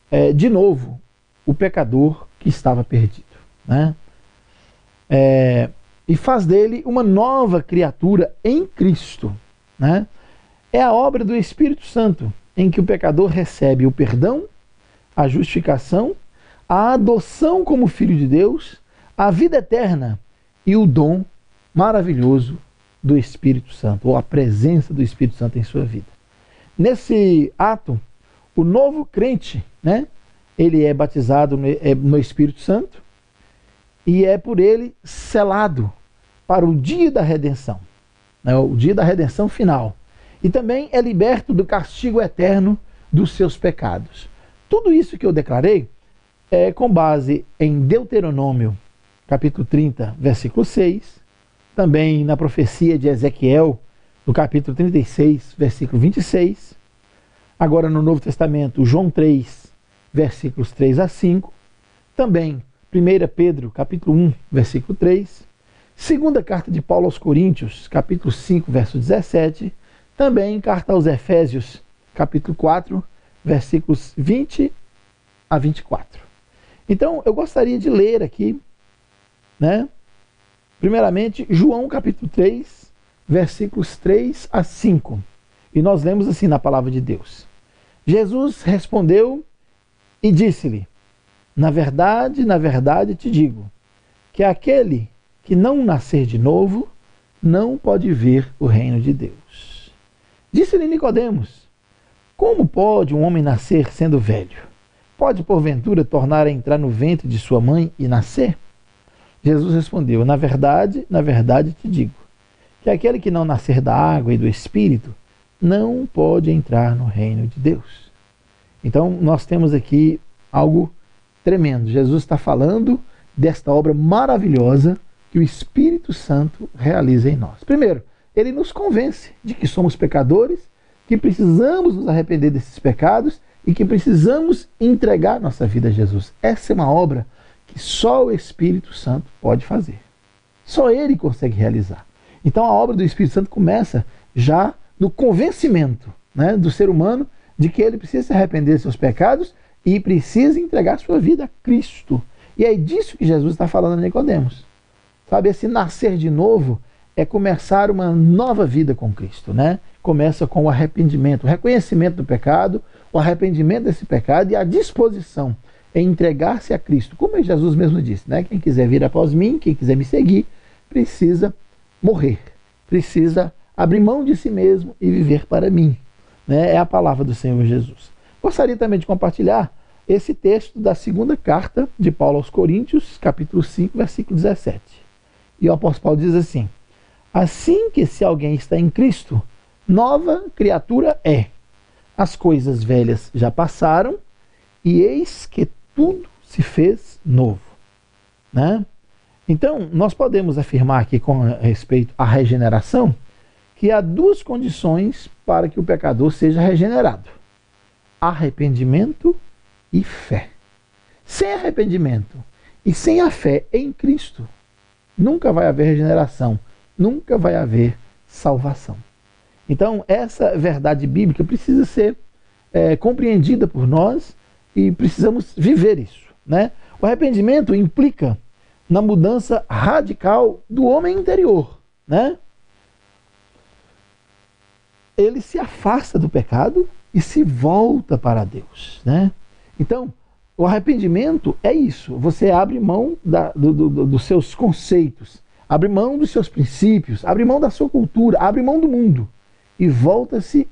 é, de novo o pecador que estava perdido. Né? É, e faz dele uma nova criatura em Cristo. Né? É a obra do Espírito Santo em que o pecador recebe o perdão, a justificação, a adoção como filho de Deus, a vida eterna e o dom maravilhoso do Espírito Santo, ou a presença do Espírito Santo em sua vida. Nesse ato, o novo crente, né, ele é batizado no é, Espírito Santo e é por ele selado para o dia da redenção, né, o dia da redenção final. E também é liberto do castigo eterno dos seus pecados. Tudo isso que eu declarei é com base em Deuteronômio, capítulo 30, versículo 6, também na profecia de Ezequiel, no capítulo 36, versículo 26, agora no Novo Testamento, João 3, versículos 3 a 5, também 1 Pedro, capítulo 1, versículo 3, segunda carta de Paulo aos Coríntios, capítulo 5, verso 17, também carta aos Efésios, capítulo 4, versículos 20 a 24. Então, eu gostaria de ler aqui, né? Primeiramente, João capítulo 3, versículos 3 a 5. E nós lemos assim na palavra de Deus. Jesus respondeu e disse-lhe: Na verdade, na verdade te digo, que aquele que não nascer de novo não pode ver o reino de Deus. Disse-lhe Nicodemos: Como pode um homem nascer sendo velho? Pode porventura tornar a entrar no ventre de sua mãe e nascer? Jesus respondeu: Na verdade, na verdade te digo, que aquele que não nascer da água e do espírito não pode entrar no reino de Deus. Então, nós temos aqui algo tremendo. Jesus está falando desta obra maravilhosa que o Espírito Santo realiza em nós. Primeiro, ele nos convence de que somos pecadores, que precisamos nos arrepender desses pecados e que precisamos entregar nossa vida a Jesus. Essa é uma obra que só o Espírito Santo pode fazer. Só ele consegue realizar. Então a obra do Espírito Santo começa já no convencimento né, do ser humano de que ele precisa se arrepender de seus pecados e precisa entregar sua vida a Cristo. E é disso que Jesus está falando a Nicodemos. Sabe, esse nascer de novo é começar uma nova vida com Cristo, né? Começa com o arrependimento, o reconhecimento do pecado, o arrependimento desse pecado e a disposição em entregar-se a Cristo. Como Jesus mesmo disse, né? Quem quiser vir após mim, quem quiser me seguir, precisa morrer, precisa abrir mão de si mesmo e viver para mim né, é a palavra do Senhor Jesus. Gostaria também de compartilhar esse texto da segunda carta de Paulo aos Coríntios, capítulo 5, versículo 17. E o apóstolo Paulo diz assim: Assim que se alguém está em Cristo, nova criatura é. As coisas velhas já passaram, e eis que tudo se fez novo. Né? Então, nós podemos afirmar aqui com respeito à regeneração que há duas condições para que o pecador seja regenerado: arrependimento e fé. Sem arrependimento e sem a fé em Cristo, nunca vai haver regeneração, nunca vai haver salvação. Então, essa verdade bíblica precisa ser é, compreendida por nós e precisamos viver isso. Né? O arrependimento implica na mudança radical do homem interior. Né? ele se afasta do pecado e se volta para Deus. Né? Então, o arrependimento é isso. Você abre mão da, do, do, dos seus conceitos, abre mão dos seus princípios, abre mão da sua cultura, abre mão do mundo e volta-se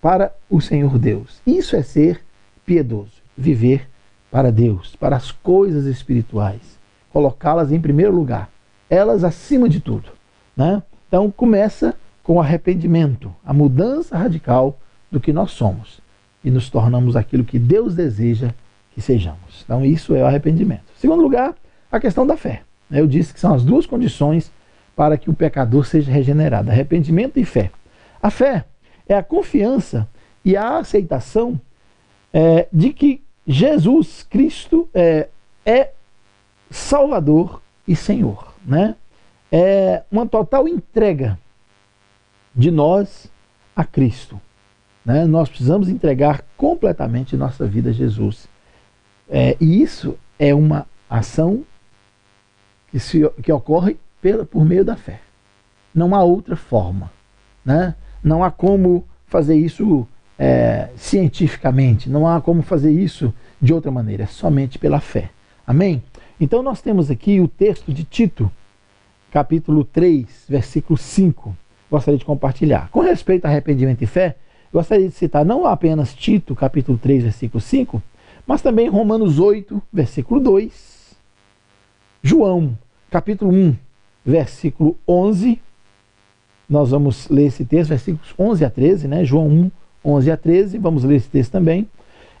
para o Senhor Deus. Isso é ser piedoso, viver para Deus, para as coisas espirituais, colocá-las em primeiro lugar, elas acima de tudo. Né? Então começa com o arrependimento, a mudança radical do que nós somos e nos tornamos aquilo que Deus deseja que sejamos. Então isso é o arrependimento. Segundo lugar, a questão da fé. Eu disse que são as duas condições para que o pecador seja regenerado: arrependimento e fé. A fé é a confiança e a aceitação é, de que Jesus Cristo é, é Salvador e Senhor. Né? É uma total entrega de nós a Cristo. Né? Nós precisamos entregar completamente nossa vida a Jesus. É, e isso é uma ação que, se, que ocorre pela, por meio da fé. Não há outra forma. Né? Não há como fazer isso é, cientificamente, não há como fazer isso de outra maneira, é somente pela fé. Amém? Então nós temos aqui o texto de Tito, capítulo 3, versículo 5. Gostaria de compartilhar. Com respeito a arrependimento e fé, gostaria de citar não apenas Tito, capítulo 3, versículo 5, mas também Romanos 8, versículo 2, João, capítulo 1, versículo 11. Nós vamos ler esse texto, versículos 11 a 13, né? João 1, 11 a 13, vamos ler esse texto também.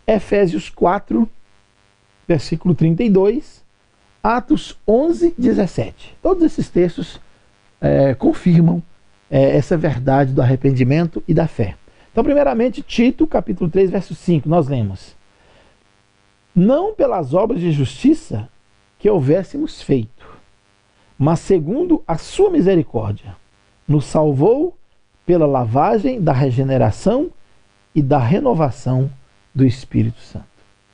Efésios 4, versículo 32, Atos 11, 17. Todos esses textos é, confirmam é, essa verdade do arrependimento e da fé. Então, primeiramente, Tito, capítulo 3, verso 5, nós lemos: Não pelas obras de justiça que houvéssemos feito, mas segundo a sua misericórdia, nos salvou pela lavagem da regeneração e da renovação do Espírito Santo.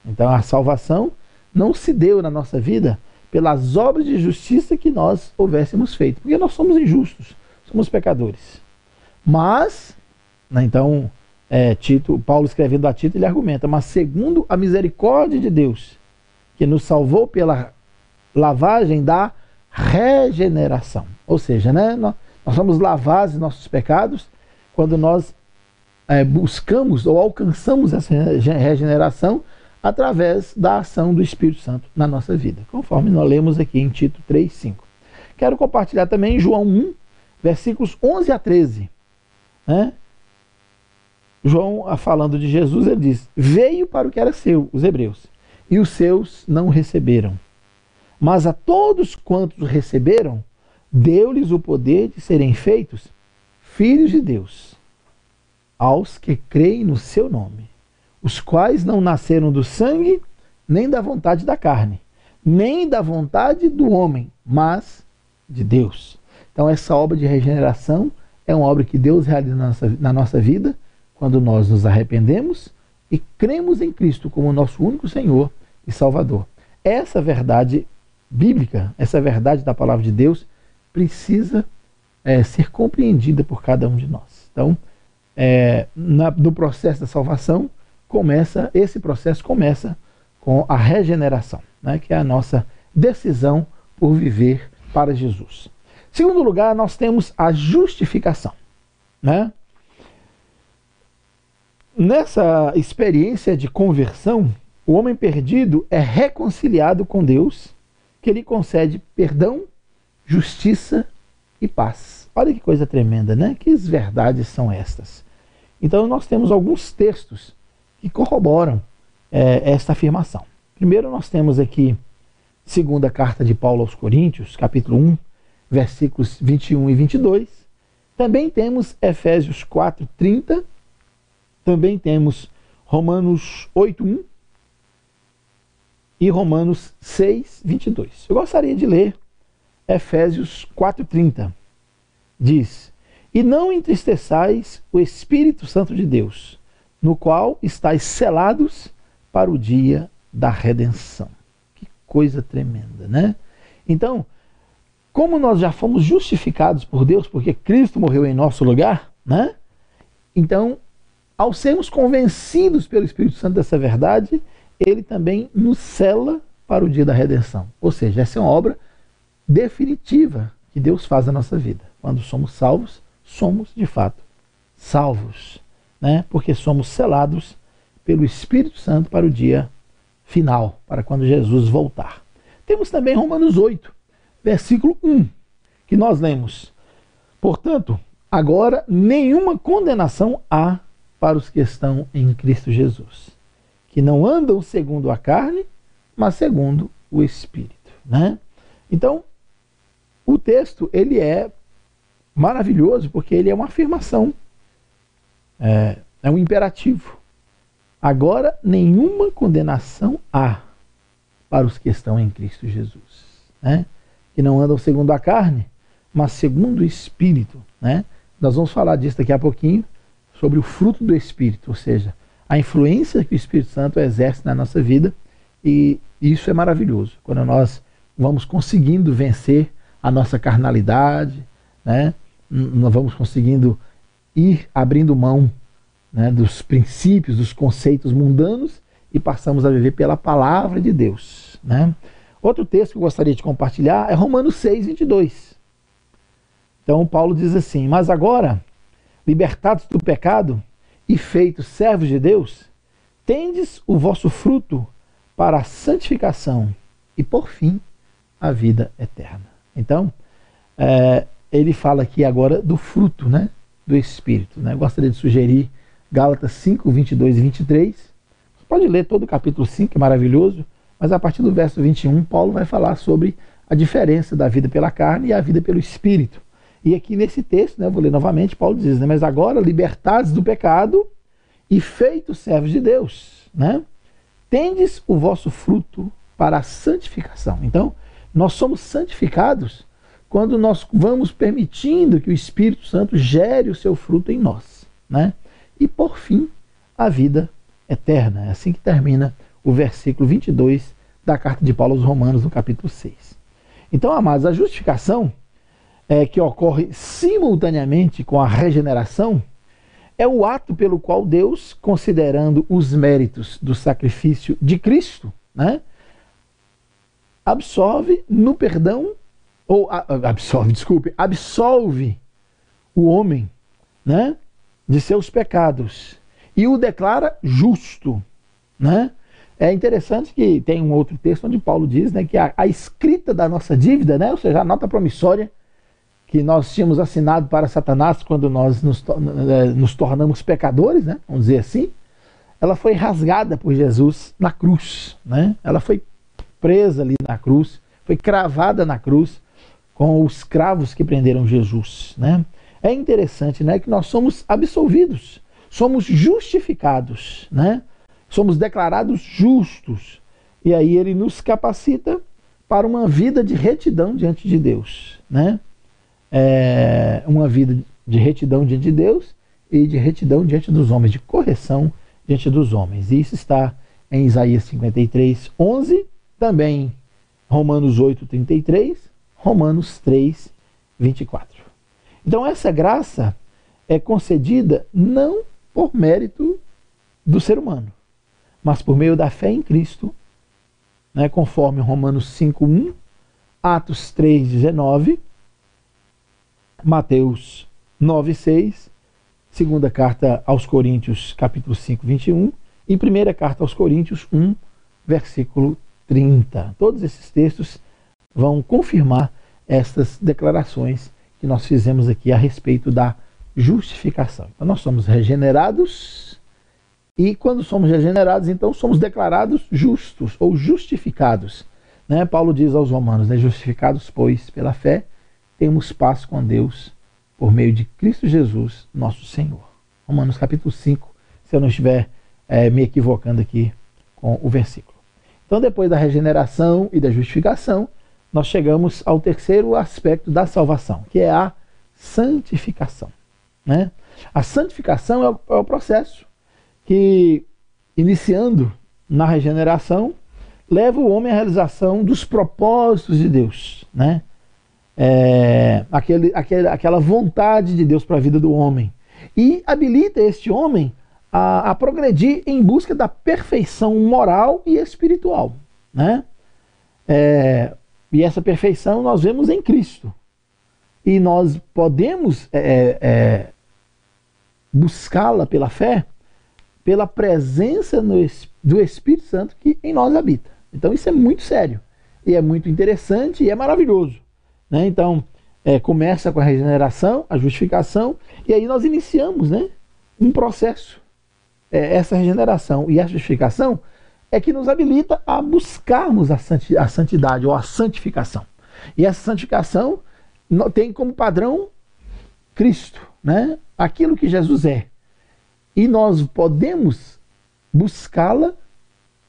Então a salvação não se deu na nossa vida pelas obras de justiça que nós houvéssemos feito, porque nós somos injustos, somos pecadores. Mas, né, então, é, Tito, Paulo escrevendo a Tito, ele argumenta, mas segundo a misericórdia de Deus, que nos salvou pela lavagem da regeneração. Ou seja, né, nós, nós somos lavados nossos pecados quando nós é, buscamos ou alcançamos essa regeneração através da ação do Espírito Santo na nossa vida, conforme nós lemos aqui em Tito 3, 5. Quero compartilhar também João 1, versículos 11 a 13. Né? João, falando de Jesus, ele diz: Veio para o que era seu, os hebreus, e os seus não receberam. Mas a todos quantos receberam, deu-lhes o poder de serem feitos filhos de Deus aos que creem no seu nome, os quais não nasceram do sangue, nem da vontade da carne, nem da vontade do homem, mas de Deus. Então, essa obra de regeneração é uma obra que Deus realiza na nossa, na nossa vida quando nós nos arrependemos e cremos em Cristo como nosso único Senhor e Salvador. Essa verdade bíblica, essa verdade da palavra de Deus, precisa é, ser compreendida por cada um de nós. Então, é, na, no processo da salvação, começa esse processo começa com a regeneração, né, que é a nossa decisão por viver para Jesus. Segundo lugar, nós temos a justificação. Né? Nessa experiência de conversão, o homem perdido é reconciliado com Deus, que lhe concede perdão, justiça e paz. Olha que coisa tremenda, né? Que verdades são estas? Então, nós temos alguns textos que corroboram é, esta afirmação. Primeiro, nós temos aqui, segunda carta de Paulo aos Coríntios, capítulo 1, versículos 21 e 22. Também temos Efésios 4, 30. Também temos Romanos 8, 1 e Romanos 6, 22. Eu gostaria de ler Efésios 4, 30. Diz: e não entristeçais o Espírito Santo de Deus, no qual estáis selados para o dia da redenção. Que coisa tremenda, né? Então, como nós já fomos justificados por Deus, porque Cristo morreu em nosso lugar, né? Então, ao sermos convencidos pelo Espírito Santo dessa verdade, ele também nos cela para o dia da redenção. Ou seja, essa é uma obra definitiva que Deus faz na nossa vida. Quando somos salvos, somos de fato salvos, né? Porque somos selados pelo Espírito Santo para o dia final, para quando Jesus voltar. Temos também Romanos 8, versículo 1, que nós lemos. Portanto, agora nenhuma condenação há para os que estão em Cristo Jesus, que não andam segundo a carne, mas segundo o Espírito, né? Então, o texto ele é maravilhoso porque ele é uma afirmação, é, é um imperativo. Agora, nenhuma condenação há para os que estão em Cristo Jesus, né? que não andam segundo a carne, mas segundo o Espírito. Né? Nós vamos falar disso daqui a pouquinho, sobre o fruto do Espírito, ou seja, a influência que o Espírito Santo exerce na nossa vida, e isso é maravilhoso, quando nós vamos conseguindo vencer a nossa carnalidade, né? nós vamos conseguindo ir abrindo mão né, dos princípios, dos conceitos mundanos e passamos a viver pela palavra de Deus. Né? Outro texto que eu gostaria de compartilhar é Romanos 6, 22. Então, Paulo diz assim: Mas agora, libertados do pecado e feitos servos de Deus, tendes o vosso fruto para a santificação e, por fim, a vida eterna. Então, é, ele fala aqui agora do fruto né, do Espírito. Né? Eu gostaria de sugerir Gálatas 5, 22 e 23. Você pode ler todo o capítulo 5, que é maravilhoso, mas a partir do verso 21, Paulo vai falar sobre a diferença da vida pela carne e a vida pelo Espírito. E aqui nesse texto, né, eu vou ler novamente, Paulo diz, né, mas agora libertados do pecado e feitos servos de Deus, né, tendes o vosso fruto para a santificação. Então, nós somos santificados quando nós vamos permitindo que o Espírito Santo gere o seu fruto em nós. Né? E por fim, a vida eterna. É assim que termina o versículo 22 da carta de Paulo aos Romanos, no capítulo 6. Então, amados, a justificação é, que ocorre simultaneamente com a regeneração é o ato pelo qual Deus, considerando os méritos do sacrifício de Cristo, né, absorve no perdão, ou absorve, desculpe, absolve o homem né, de seus pecados e o declara justo. Né? É interessante que tem um outro texto onde Paulo diz né, que a, a escrita da nossa dívida, né, ou seja, a nota promissória que nós tínhamos assinado para Satanás quando nós nos, eh, nos tornamos pecadores, né, vamos dizer assim, ela foi rasgada por Jesus na cruz. Né? Ela foi presa ali na cruz, foi cravada na cruz com os cravos que prenderam Jesus. Né? É interessante né, que nós somos absolvidos, somos justificados, né? somos declarados justos. E aí ele nos capacita para uma vida de retidão diante de Deus. Né? É uma vida de retidão diante de Deus e de retidão diante dos homens, de correção diante dos homens. E isso está em Isaías 53, 11, também Romanos 8, 33, Romanos 3, 24. Então essa graça é concedida não por mérito do ser humano, mas por meio da fé em Cristo, né, conforme Romanos 5, 1, Atos 3, 19, Mateus 9, 6, segunda carta aos Coríntios, capítulo 5, 21, e primeira carta aos Coríntios 1, versículo 30. Todos esses textos vão confirmar estas declarações que nós fizemos aqui a respeito da justificação. Então, nós somos regenerados e, quando somos regenerados, então somos declarados justos ou justificados. Né? Paulo diz aos Romanos: né? Justificados, pois, pela fé, temos paz com Deus por meio de Cristo Jesus, nosso Senhor. Romanos capítulo 5, se eu não estiver é, me equivocando aqui com o versículo. Então, depois da regeneração e da justificação, nós chegamos ao terceiro aspecto da salvação, que é a santificação. Né? A santificação é o, é o processo que, iniciando na regeneração, leva o homem à realização dos propósitos de Deus. Né? É, aquele, aquele, aquela vontade de Deus para a vida do homem. E habilita este homem a, a progredir em busca da perfeição moral e espiritual. Né? É, e essa perfeição nós vemos em Cristo. e nós podemos é, é, buscá-la pela fé, pela presença no, do Espírito Santo que em nós habita. Então isso é muito sério e é muito interessante e é maravilhoso. Né? Então é, começa com a regeneração, a justificação e aí nós iniciamos, né, um processo. É, essa regeneração e a justificação é que nos habilita a buscarmos a santidade ou a santificação. E essa santificação tem como padrão Cristo, né? aquilo que Jesus é. E nós podemos buscá-la,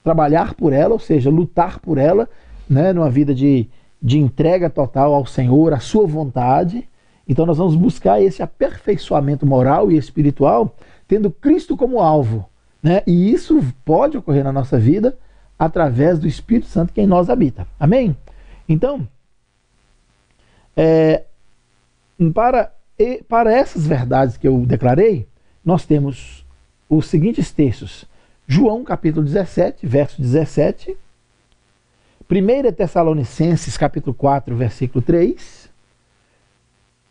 trabalhar por ela, ou seja, lutar por ela, né? numa vida de, de entrega total ao Senhor, à sua vontade. Então nós vamos buscar esse aperfeiçoamento moral e espiritual, tendo Cristo como alvo. Né? E isso pode ocorrer na nossa vida através do Espírito Santo que em nós habita. Amém? Então, é, para, para essas verdades que eu declarei, nós temos os seguintes textos. João capítulo 17, verso 17. 1 Tessalonicenses capítulo 4, versículo 3.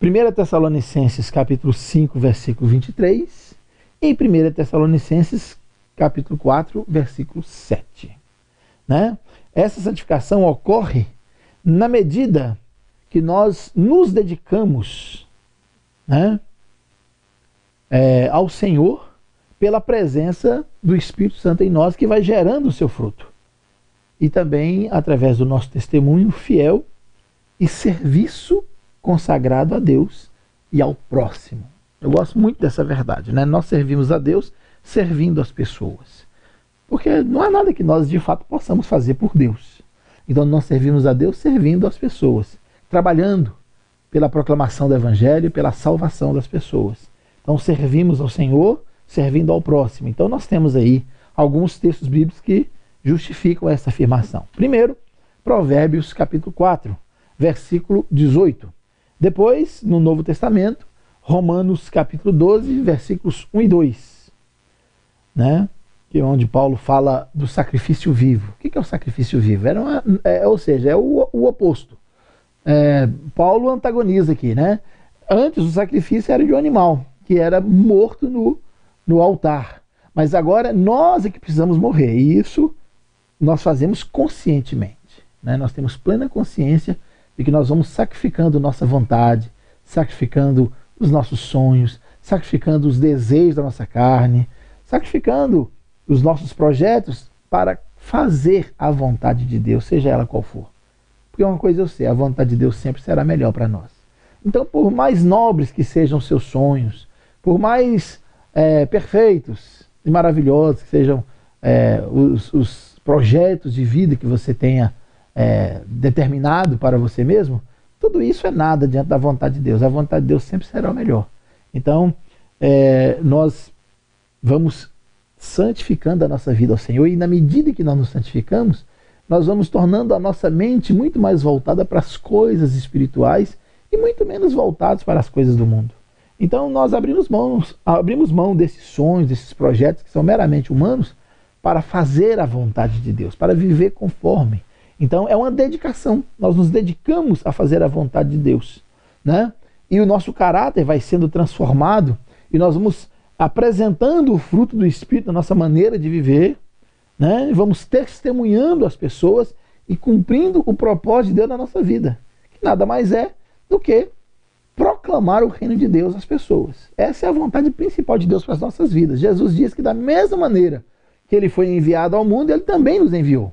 1 Tessalonicenses capítulo 5, versículo 23. E 1 Tessalonicenses capítulo 4, versículo 7. Né? Essa santificação ocorre na medida que nós nos dedicamos né, é, ao Senhor pela presença do Espírito Santo em nós, que vai gerando o seu fruto. E também através do nosso testemunho fiel e serviço consagrado a Deus e ao próximo. Eu gosto muito dessa verdade, né? Nós servimos a Deus servindo as pessoas. Porque não é nada que nós de fato possamos fazer por Deus. Então nós servimos a Deus servindo as pessoas trabalhando pela proclamação do Evangelho, pela salvação das pessoas. Então servimos ao Senhor, servindo ao próximo. Então nós temos aí alguns textos bíblicos que justificam essa afirmação. Primeiro, Provérbios capítulo 4, versículo 18. Depois, no Novo Testamento, Romanos capítulo 12, versículos 1 e 2. Né? Que é onde Paulo fala do sacrifício vivo. O que é o sacrifício vivo? Era uma, é, ou seja, é o, o oposto é, Paulo antagoniza aqui, né? Antes o sacrifício era de um animal, que era morto no, no altar. Mas agora nós é que precisamos morrer. E isso nós fazemos conscientemente. Né? Nós temos plena consciência de que nós vamos sacrificando nossa vontade, sacrificando os nossos sonhos, sacrificando os desejos da nossa carne, sacrificando os nossos projetos para fazer a vontade de Deus, seja ela qual for. Porque uma coisa eu sei, a vontade de Deus sempre será melhor para nós. Então, por mais nobres que sejam seus sonhos, por mais é, perfeitos e maravilhosos que sejam é, os, os, projetos de vida que você tenha é, determinado para você mesmo, tudo isso é nada diante da vontade de Deus. A vontade de Deus sempre será o melhor. Então, é, nós vamos santificando a nossa vida ao Senhor, e na medida que nós nos santificamos, nós vamos tornando a nossa mente muito mais voltada para as coisas espirituais e muito menos voltados para as coisas do mundo. Então nós abrimos mão, abrimos mão desses sonhos, desses projetos que são meramente humanos, para fazer a vontade de Deus, para viver conforme. Então é uma dedicação. Nós nos dedicamos a fazer a vontade de Deus, né? E o nosso caráter vai sendo transformado e nós vamos apresentando o fruto do Espírito na nossa maneira de viver, né? Vamos testemunhando as pessoas e cumprindo o propósito de Deus na nossa vida, que nada mais é do que proclamar o reino de Deus às pessoas. Essa é a vontade principal de Deus para as nossas vidas. Jesus diz que da mesma maneira que ele foi enviado ao mundo, ele também nos enviou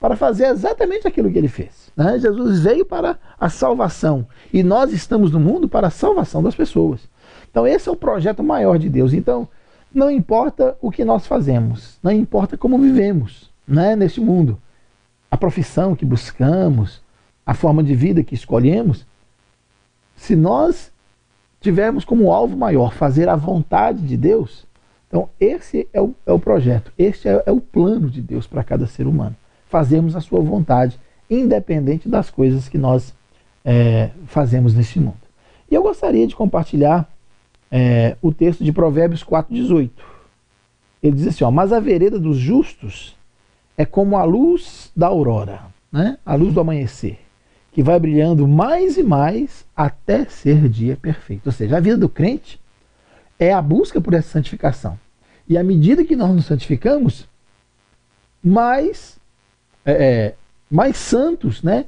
para fazer exatamente aquilo que ele fez. Né? Jesus veio para a salvação e nós estamos no mundo para a salvação das pessoas. Então esse é o projeto maior de Deus. Então não importa o que nós fazemos, não importa como vivemos né, neste mundo, a profissão que buscamos, a forma de vida que escolhemos, se nós tivermos como alvo maior fazer a vontade de Deus, então esse é o, é o projeto, este é, é o plano de Deus para cada ser humano. Fazermos a sua vontade, independente das coisas que nós é, fazemos neste mundo. E eu gostaria de compartilhar é, o texto de Provérbios 4,18. Ele diz assim: ó, Mas a vereda dos justos é como a luz da aurora, né? a luz do amanhecer, que vai brilhando mais e mais até ser dia perfeito. Ou seja, a vida do crente é a busca por essa santificação. E à medida que nós nos santificamos, mais, é, é, mais santos, né?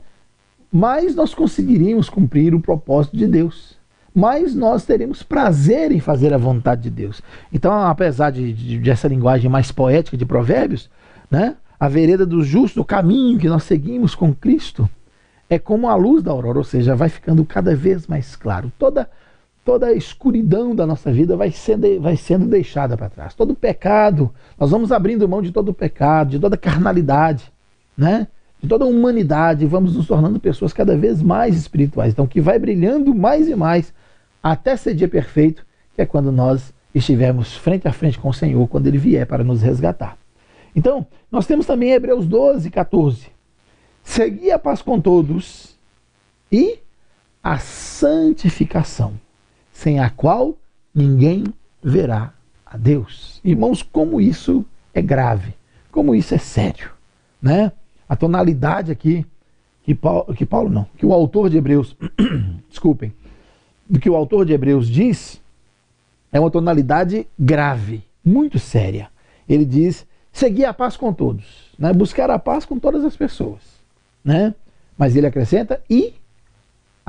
mais nós conseguiríamos cumprir o propósito de Deus. Mais nós teremos prazer em fazer a vontade de Deus. Então, apesar de, de, de essa linguagem mais poética de provérbios, né? a vereda dos justos, o caminho que nós seguimos com Cristo, é como a luz da aurora, ou seja, vai ficando cada vez mais claro. Toda toda a escuridão da nossa vida vai sendo, vai sendo deixada para trás. Todo pecado, nós vamos abrindo mão de todo o pecado, de toda carnalidade, né? de toda a humanidade, vamos nos tornando pessoas cada vez mais espirituais. Então, que vai brilhando mais e mais até ser dia perfeito, que é quando nós estivermos frente a frente com o Senhor, quando Ele vier para nos resgatar. Então, nós temos também Hebreus 12, 14. Segui a paz com todos e a santificação sem a qual ninguém verá a Deus. Irmãos, como isso é grave, como isso é sério, né? A tonalidade aqui que Paulo, que Paulo não, que o autor de Hebreus, desculpem, do que o autor de Hebreus diz é uma tonalidade grave, muito séria. Ele diz: seguir a paz com todos, né? buscar a paz com todas as pessoas. Né? Mas ele acrescenta: e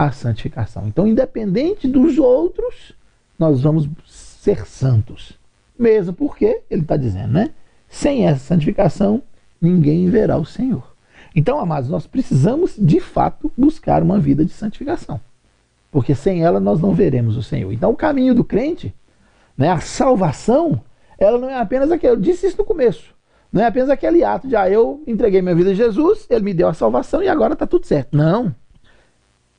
a santificação. Então, independente dos outros, nós vamos ser santos. Mesmo porque, ele está dizendo, né? Sem essa santificação, ninguém verá o Senhor. Então, amados, nós precisamos de fato buscar uma vida de santificação. Porque sem ela nós não veremos o Senhor. Então, o caminho do crente, né, a salvação, ela não é apenas aquele. Eu disse isso no começo. Não é apenas aquele ato de, ah, eu entreguei minha vida a Jesus, ele me deu a salvação e agora está tudo certo. Não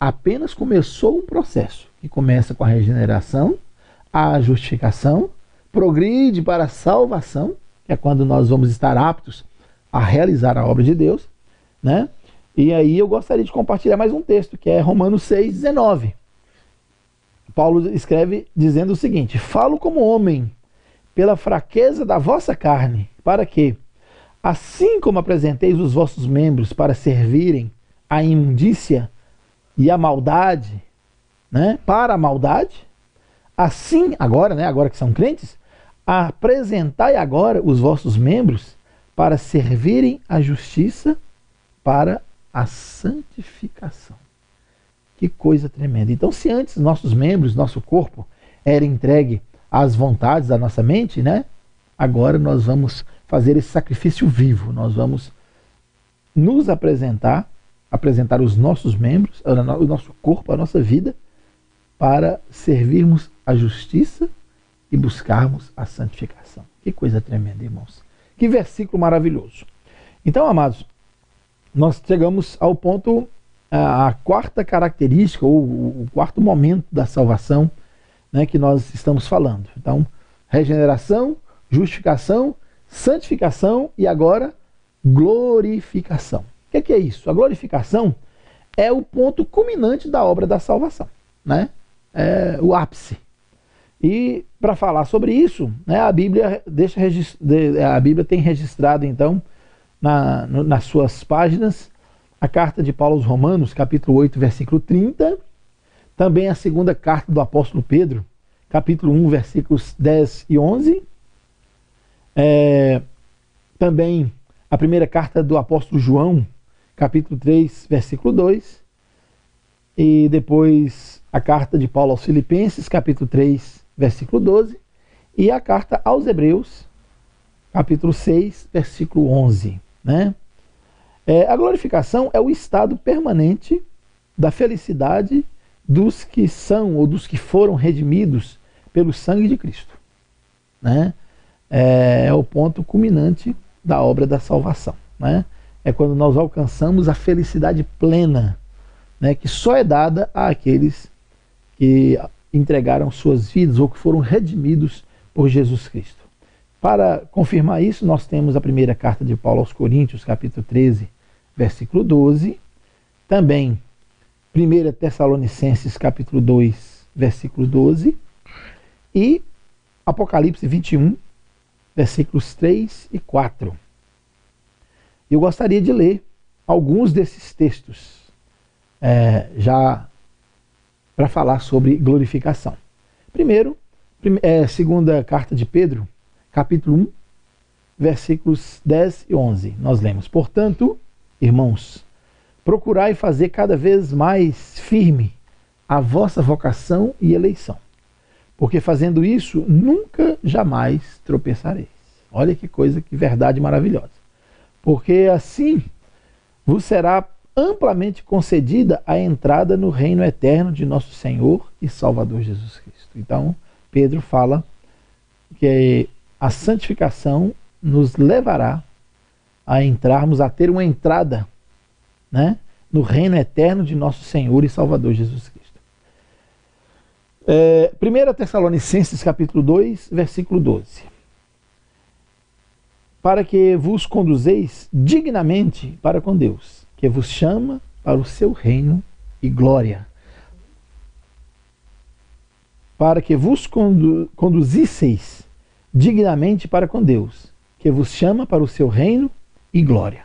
apenas começou um processo que começa com a regeneração, a justificação, progride para a salvação, que é quando nós vamos estar aptos a realizar a obra de Deus, né? E aí eu gostaria de compartilhar mais um texto, que é Romanos 6:19. Paulo escreve dizendo o seguinte: Falo como homem, pela fraqueza da vossa carne, para que, assim como apresenteis os vossos membros para servirem à imundícia e a maldade, né, para a maldade, assim agora, né, agora que são crentes, apresentai agora os vossos membros para servirem a justiça para a santificação. Que coisa tremenda. Então, se antes nossos membros, nosso corpo, era entregue às vontades da nossa mente, né? Agora nós vamos fazer esse sacrifício vivo. Nós vamos nos apresentar apresentar os nossos membros, o nosso corpo, a nossa vida, para servirmos a justiça e buscarmos a santificação. Que coisa tremenda, irmãos. Que versículo maravilhoso. Então, amados, nós chegamos ao ponto, a quarta característica, ou o quarto momento da salvação né, que nós estamos falando. Então, regeneração, justificação, santificação e agora glorificação. O que é, isso? A glorificação é o ponto culminante da obra da salvação, né? É o ápice. E para falar sobre isso, né, a Bíblia deixa a Bíblia tem registrado então na, nas suas páginas a carta de Paulo aos Romanos, capítulo 8, versículo 30, também a segunda carta do apóstolo Pedro, capítulo 1, versículos 10 e 11, é, também a primeira carta do apóstolo João, capítulo 3, versículo 2, e depois a carta de Paulo aos Filipenses, capítulo 3, versículo 12, e a carta aos Hebreus, capítulo 6, versículo 11. Né? É, a glorificação é o estado permanente da felicidade dos que são ou dos que foram redimidos pelo sangue de Cristo. Né? É, é o ponto culminante da obra da salvação. Né? É quando nós alcançamos a felicidade plena, né, que só é dada àqueles que entregaram suas vidas ou que foram redimidos por Jesus Cristo. Para confirmar isso, nós temos a primeira carta de Paulo aos Coríntios, capítulo 13, versículo 12, também 1 Tessalonicenses, capítulo 2, versículo 12, e Apocalipse 21, versículos 3 e 4. Eu gostaria de ler alguns desses textos é, já para falar sobre glorificação. Primeiro, é, segunda carta de Pedro, capítulo 1, versículos 10 e 11. Nós lemos: Portanto, irmãos, procurai fazer cada vez mais firme a vossa vocação e eleição, porque fazendo isso nunca jamais tropeçareis. Olha que coisa, que verdade maravilhosa. Porque assim vos será amplamente concedida a entrada no reino eterno de nosso Senhor e Salvador Jesus Cristo. Então, Pedro fala que a santificação nos levará a entrarmos, a ter uma entrada né, no reino eterno de nosso Senhor e Salvador Jesus Cristo. É, 1 Tessalonicenses capítulo 2, versículo 12. Para que vos conduzeis dignamente para com Deus, que vos chama para o seu reino e glória. Para que vos condu conduzisseis dignamente para com Deus, que vos chama para o seu reino e glória.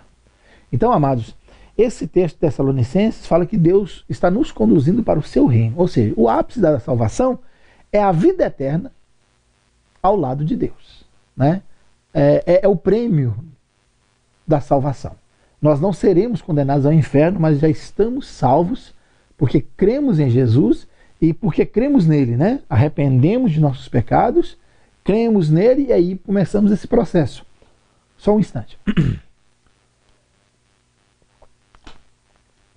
Então, amados, esse texto de Tessalonicenses fala que Deus está nos conduzindo para o seu reino. Ou seja, o ápice da salvação é a vida eterna ao lado de Deus. Né? É, é, é o prêmio da salvação. Nós não seremos condenados ao inferno, mas já estamos salvos porque cremos em Jesus e porque cremos nele, né? Arrependemos de nossos pecados, cremos nele e aí começamos esse processo. Só um instante.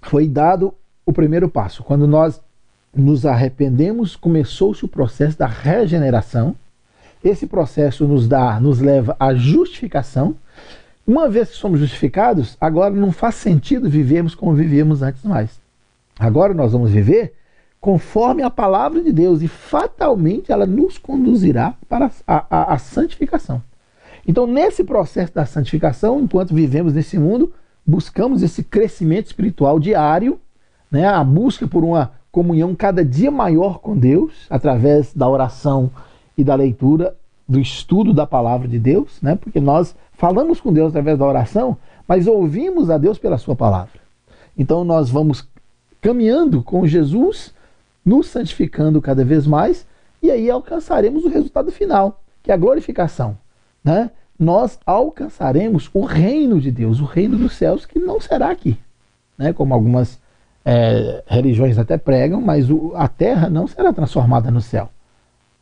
foi dado o primeiro passo. Quando nós nos arrependemos, começou-se o processo da regeneração. Esse processo nos dá, nos leva à justificação. Uma vez que somos justificados, agora não faz sentido vivermos como vivíamos antes mais. Agora nós vamos viver conforme a palavra de Deus e fatalmente ela nos conduzirá para a, a, a santificação. Então, nesse processo da santificação, enquanto vivemos nesse mundo, buscamos esse crescimento espiritual diário, né, a busca por uma comunhão cada dia maior com Deus, através da oração e da leitura, do estudo da palavra de Deus, né, porque nós falamos com Deus através da oração, mas ouvimos a Deus pela Sua palavra. Então nós vamos caminhando com Jesus, nos santificando cada vez mais, e aí alcançaremos o resultado final, que é a glorificação. Né? nós alcançaremos o reino de Deus, o reino dos céus, que não será aqui. Né? Como algumas é, religiões até pregam, mas o, a terra não será transformada no céu.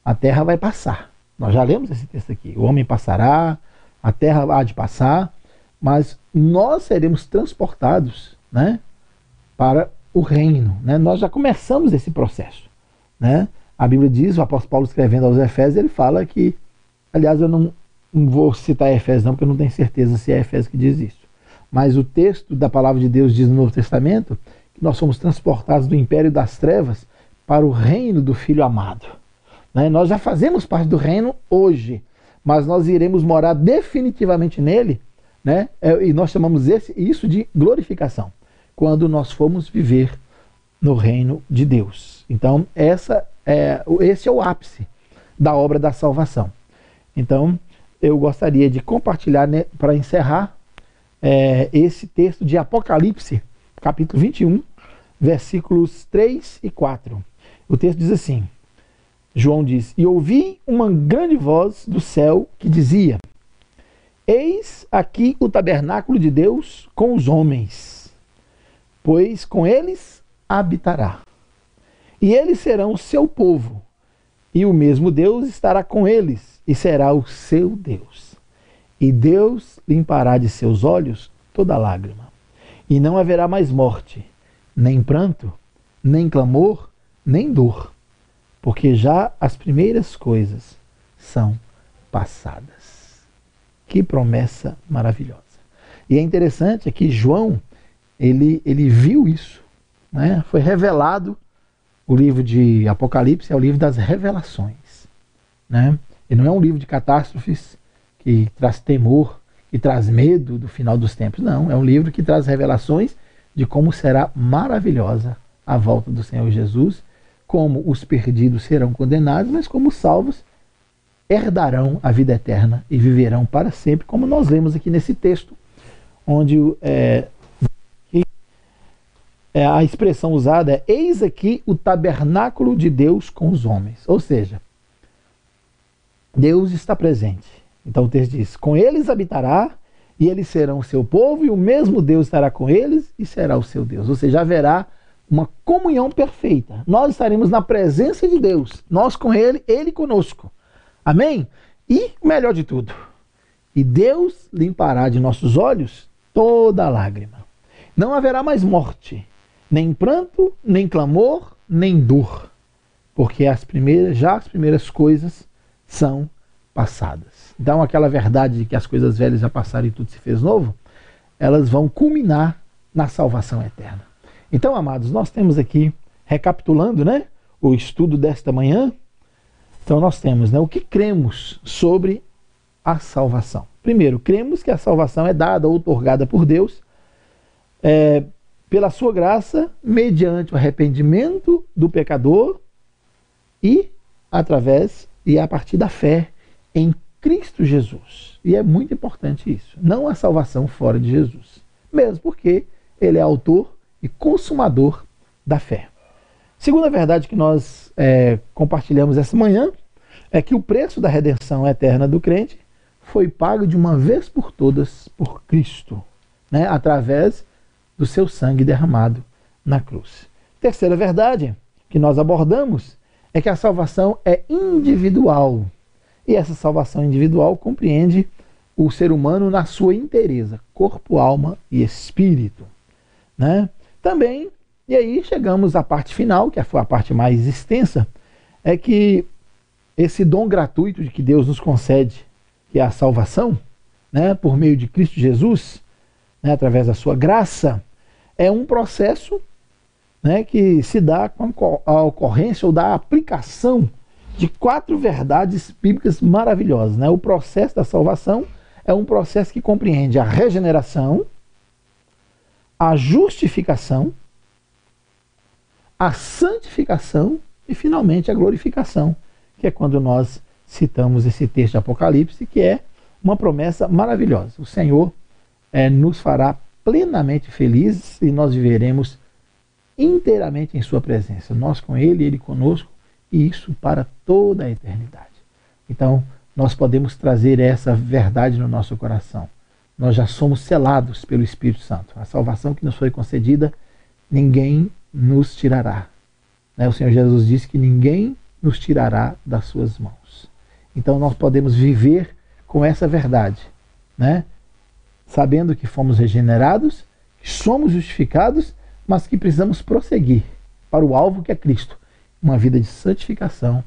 A terra vai passar. Nós já lemos esse texto aqui. O homem passará, a terra há de passar, mas nós seremos transportados né, para o reino. Né? Nós já começamos esse processo. Né? A Bíblia diz, o apóstolo Paulo escrevendo aos Efésios, ele fala que, aliás, eu não, não vou citar Efésios não, porque eu não tenho certeza se é Efésios que diz isso. Mas o texto da palavra de Deus diz no Novo Testamento que nós somos transportados do império das trevas para o reino do Filho amado. Né? Nós já fazemos parte do reino hoje, mas nós iremos morar definitivamente nele, né? É, e nós chamamos esse, isso de glorificação, quando nós formos viver no reino de Deus. Então, essa é, esse é o ápice da obra da salvação. Então, eu gostaria de compartilhar né, para encerrar é, esse texto de Apocalipse, capítulo 21, versículos 3 e 4. O texto diz assim: João diz: E ouvi uma grande voz do céu que dizia: Eis aqui o tabernáculo de Deus com os homens, pois com eles habitará. E eles serão o seu povo, e o mesmo Deus estará com eles e será o seu Deus. E Deus limpará de seus olhos toda lágrima. E não haverá mais morte, nem pranto, nem clamor, nem dor, porque já as primeiras coisas são passadas. Que promessa maravilhosa. E é interessante que João, ele, ele viu isso. Né? Foi revelado, o livro de Apocalipse é o livro das revelações. Né? Ele não é um livro de catástrofes que traz temor, que traz medo do final dos tempos. Não, é um livro que traz revelações de como será maravilhosa a volta do Senhor Jesus, como os perdidos serão condenados, mas como os salvos herdarão a vida eterna e viverão para sempre, como nós lemos aqui nesse texto, onde é, é, a expressão usada é: Eis aqui o tabernáculo de Deus com os homens. Ou seja, Deus está presente. Então o texto diz: Com eles habitará, e eles serão o seu povo, e o mesmo Deus estará com eles e será o seu Deus. Ou seja, haverá uma comunhão perfeita. Nós estaremos na presença de Deus, nós com Ele, Ele conosco. Amém? E melhor de tudo, e Deus limpará de nossos olhos toda lágrima. Não haverá mais morte, nem pranto, nem clamor, nem dor, porque as primeiras, já as primeiras coisas são passadas. Então, aquela verdade de que as coisas velhas já passaram e tudo se fez novo, elas vão culminar na salvação eterna. Então, amados, nós temos aqui, recapitulando né, o estudo desta manhã, então nós temos né, o que cremos sobre a salvação. Primeiro, cremos que a salvação é dada ou otorgada por Deus é, pela sua graça, mediante o arrependimento do pecador e através e a partir da fé em Cristo Jesus. E é muito importante isso. Não a salvação fora de Jesus. Mesmo porque ele é autor e consumador da fé. Segunda verdade que nós é, compartilhamos essa manhã é que o preço da redenção eterna do crente foi pago de uma vez por todas por Cristo, né, através do seu sangue derramado na cruz. Terceira verdade que nós abordamos é que a salvação é individual. E essa salvação individual compreende o ser humano na sua inteireza, corpo, alma e espírito. Né? Também, e aí chegamos à parte final, que foi a parte mais extensa, é que esse dom gratuito de que Deus nos concede, que é a salvação, né, por meio de Cristo Jesus, né, através da sua graça, é um processo né, que se dá com a ocorrência ou da aplicação de quatro verdades bíblicas maravilhosas. Né? O processo da salvação é um processo que compreende a regeneração, a justificação, a santificação e, finalmente, a glorificação, que é quando nós citamos esse texto de Apocalipse, que é uma promessa maravilhosa. O Senhor é, nos fará plenamente felizes e nós viveremos inteiramente em Sua presença. Nós com Ele, Ele conosco, e isso para toda a eternidade. Então, nós podemos trazer essa verdade no nosso coração nós já somos selados pelo Espírito Santo. A salvação que nos foi concedida, ninguém nos tirará. Né? O Senhor Jesus disse que ninguém nos tirará das suas mãos. Então nós podemos viver com essa verdade, né? sabendo que fomos regenerados, que somos justificados, mas que precisamos prosseguir para o alvo que é Cristo uma vida de santificação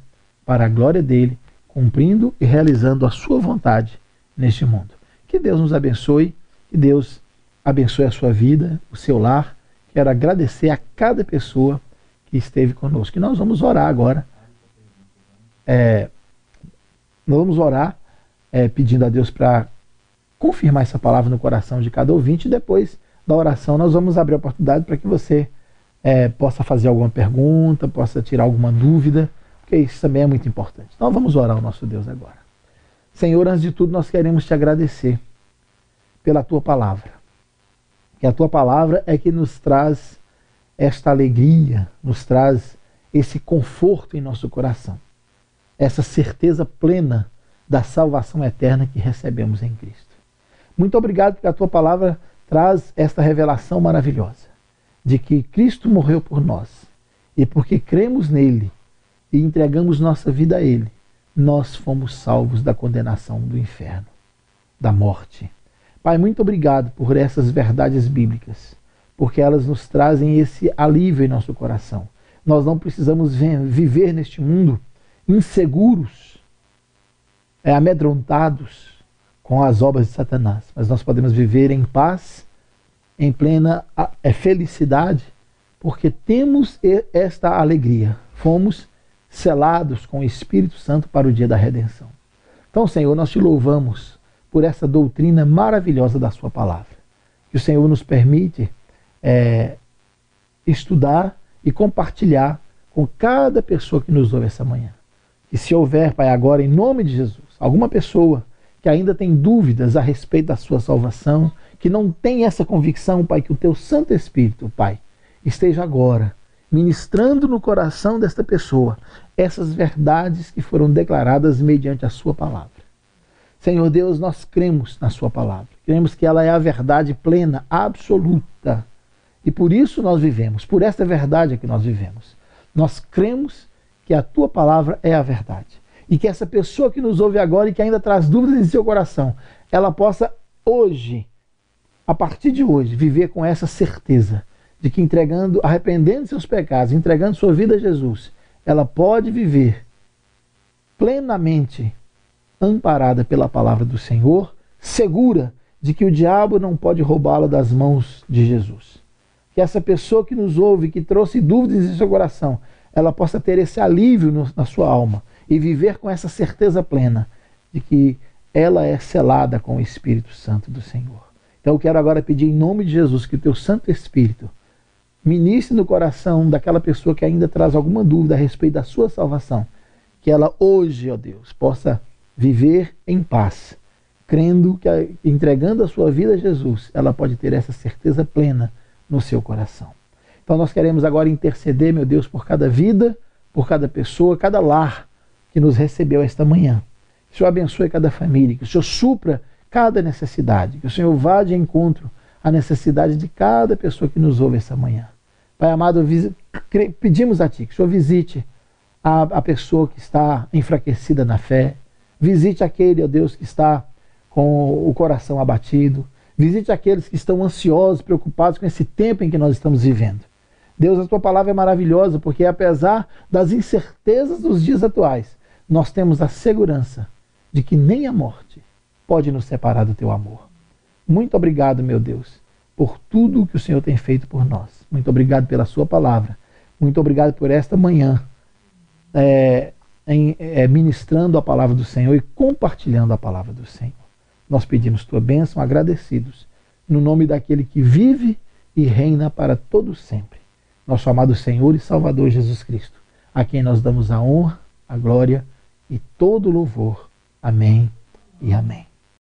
para a glória dele, cumprindo e realizando a sua vontade neste mundo. Que Deus nos abençoe, que Deus abençoe a sua vida, o seu lar. Quero agradecer a cada pessoa que esteve conosco. E nós vamos orar agora. É, nós vamos orar é, pedindo a Deus para confirmar essa palavra no coração de cada ouvinte. E depois da oração, nós vamos abrir a oportunidade para que você é, possa fazer alguma pergunta, possa tirar alguma dúvida, porque isso também é muito importante. Então vamos orar ao nosso Deus agora. Senhor, antes de tudo, nós queremos te agradecer pela tua palavra. Que a tua palavra é que nos traz esta alegria, nos traz esse conforto em nosso coração, essa certeza plena da salvação eterna que recebemos em Cristo. Muito obrigado porque a tua palavra traz esta revelação maravilhosa de que Cristo morreu por nós e porque cremos nele e entregamos nossa vida a ele, nós fomos salvos da condenação do inferno, da morte. Pai, muito obrigado por essas verdades bíblicas, porque elas nos trazem esse alívio em nosso coração. Nós não precisamos viver neste mundo inseguros, é, amedrontados com as obras de Satanás, mas nós podemos viver em paz, em plena é, felicidade, porque temos esta alegria. Fomos selados com o Espírito Santo para o dia da redenção. Então, Senhor, nós te louvamos por essa doutrina maravilhosa da Sua palavra. Que o Senhor nos permite é, estudar e compartilhar com cada pessoa que nos ouve essa manhã. E se houver, Pai, agora, em nome de Jesus, alguma pessoa que ainda tem dúvidas a respeito da sua salvação, que não tem essa convicção, Pai, que o teu Santo Espírito, Pai, esteja agora ministrando no coração desta pessoa essas verdades que foram declaradas mediante a Sua palavra. Senhor Deus, nós cremos na Sua palavra, cremos que ela é a verdade plena, absoluta. E por isso nós vivemos, por esta verdade é que nós vivemos. Nós cremos que a Tua palavra é a verdade. E que essa pessoa que nos ouve agora e que ainda traz dúvidas em seu coração, ela possa hoje, a partir de hoje, viver com essa certeza de que entregando, arrependendo seus pecados, entregando sua vida a Jesus, ela pode viver plenamente amparada pela palavra do Senhor, segura de que o diabo não pode roubá-la das mãos de Jesus. Que essa pessoa que nos ouve, que trouxe dúvidas em seu coração, ela possa ter esse alívio no, na sua alma e viver com essa certeza plena de que ela é selada com o Espírito Santo do Senhor. Então eu quero agora pedir em nome de Jesus que o teu Santo Espírito ministre no coração daquela pessoa que ainda traz alguma dúvida a respeito da sua salvação, que ela hoje, ó Deus, possa viver em paz, crendo que entregando a sua vida a Jesus, ela pode ter essa certeza plena no seu coração. Então nós queremos agora interceder, meu Deus, por cada vida, por cada pessoa, cada lar que nos recebeu esta manhã. Que o Senhor abençoe cada família, que o Senhor supra cada necessidade, que o Senhor vá de encontro à necessidade de cada pessoa que nos ouve essa manhã. Pai amado, pedimos a Ti que o Senhor visite a, a pessoa que está enfraquecida na fé, visite aquele, ó Deus, que está com o coração abatido, visite aqueles que estão ansiosos, preocupados com esse tempo em que nós estamos vivendo. Deus, a tua palavra é maravilhosa, porque apesar das incertezas dos dias atuais, nós temos a segurança de que nem a morte pode nos separar do teu amor. Muito obrigado, meu Deus, por tudo que o Senhor tem feito por nós. Muito obrigado pela Sua palavra. Muito obrigado por esta manhã, é, em, é, ministrando a palavra do Senhor e compartilhando a palavra do Senhor. Nós pedimos Tua bênção, agradecidos, no nome daquele que vive e reina para todo sempre, nosso amado Senhor e Salvador Jesus Cristo, a quem nós damos a honra, a glória e todo o louvor. Amém e amém.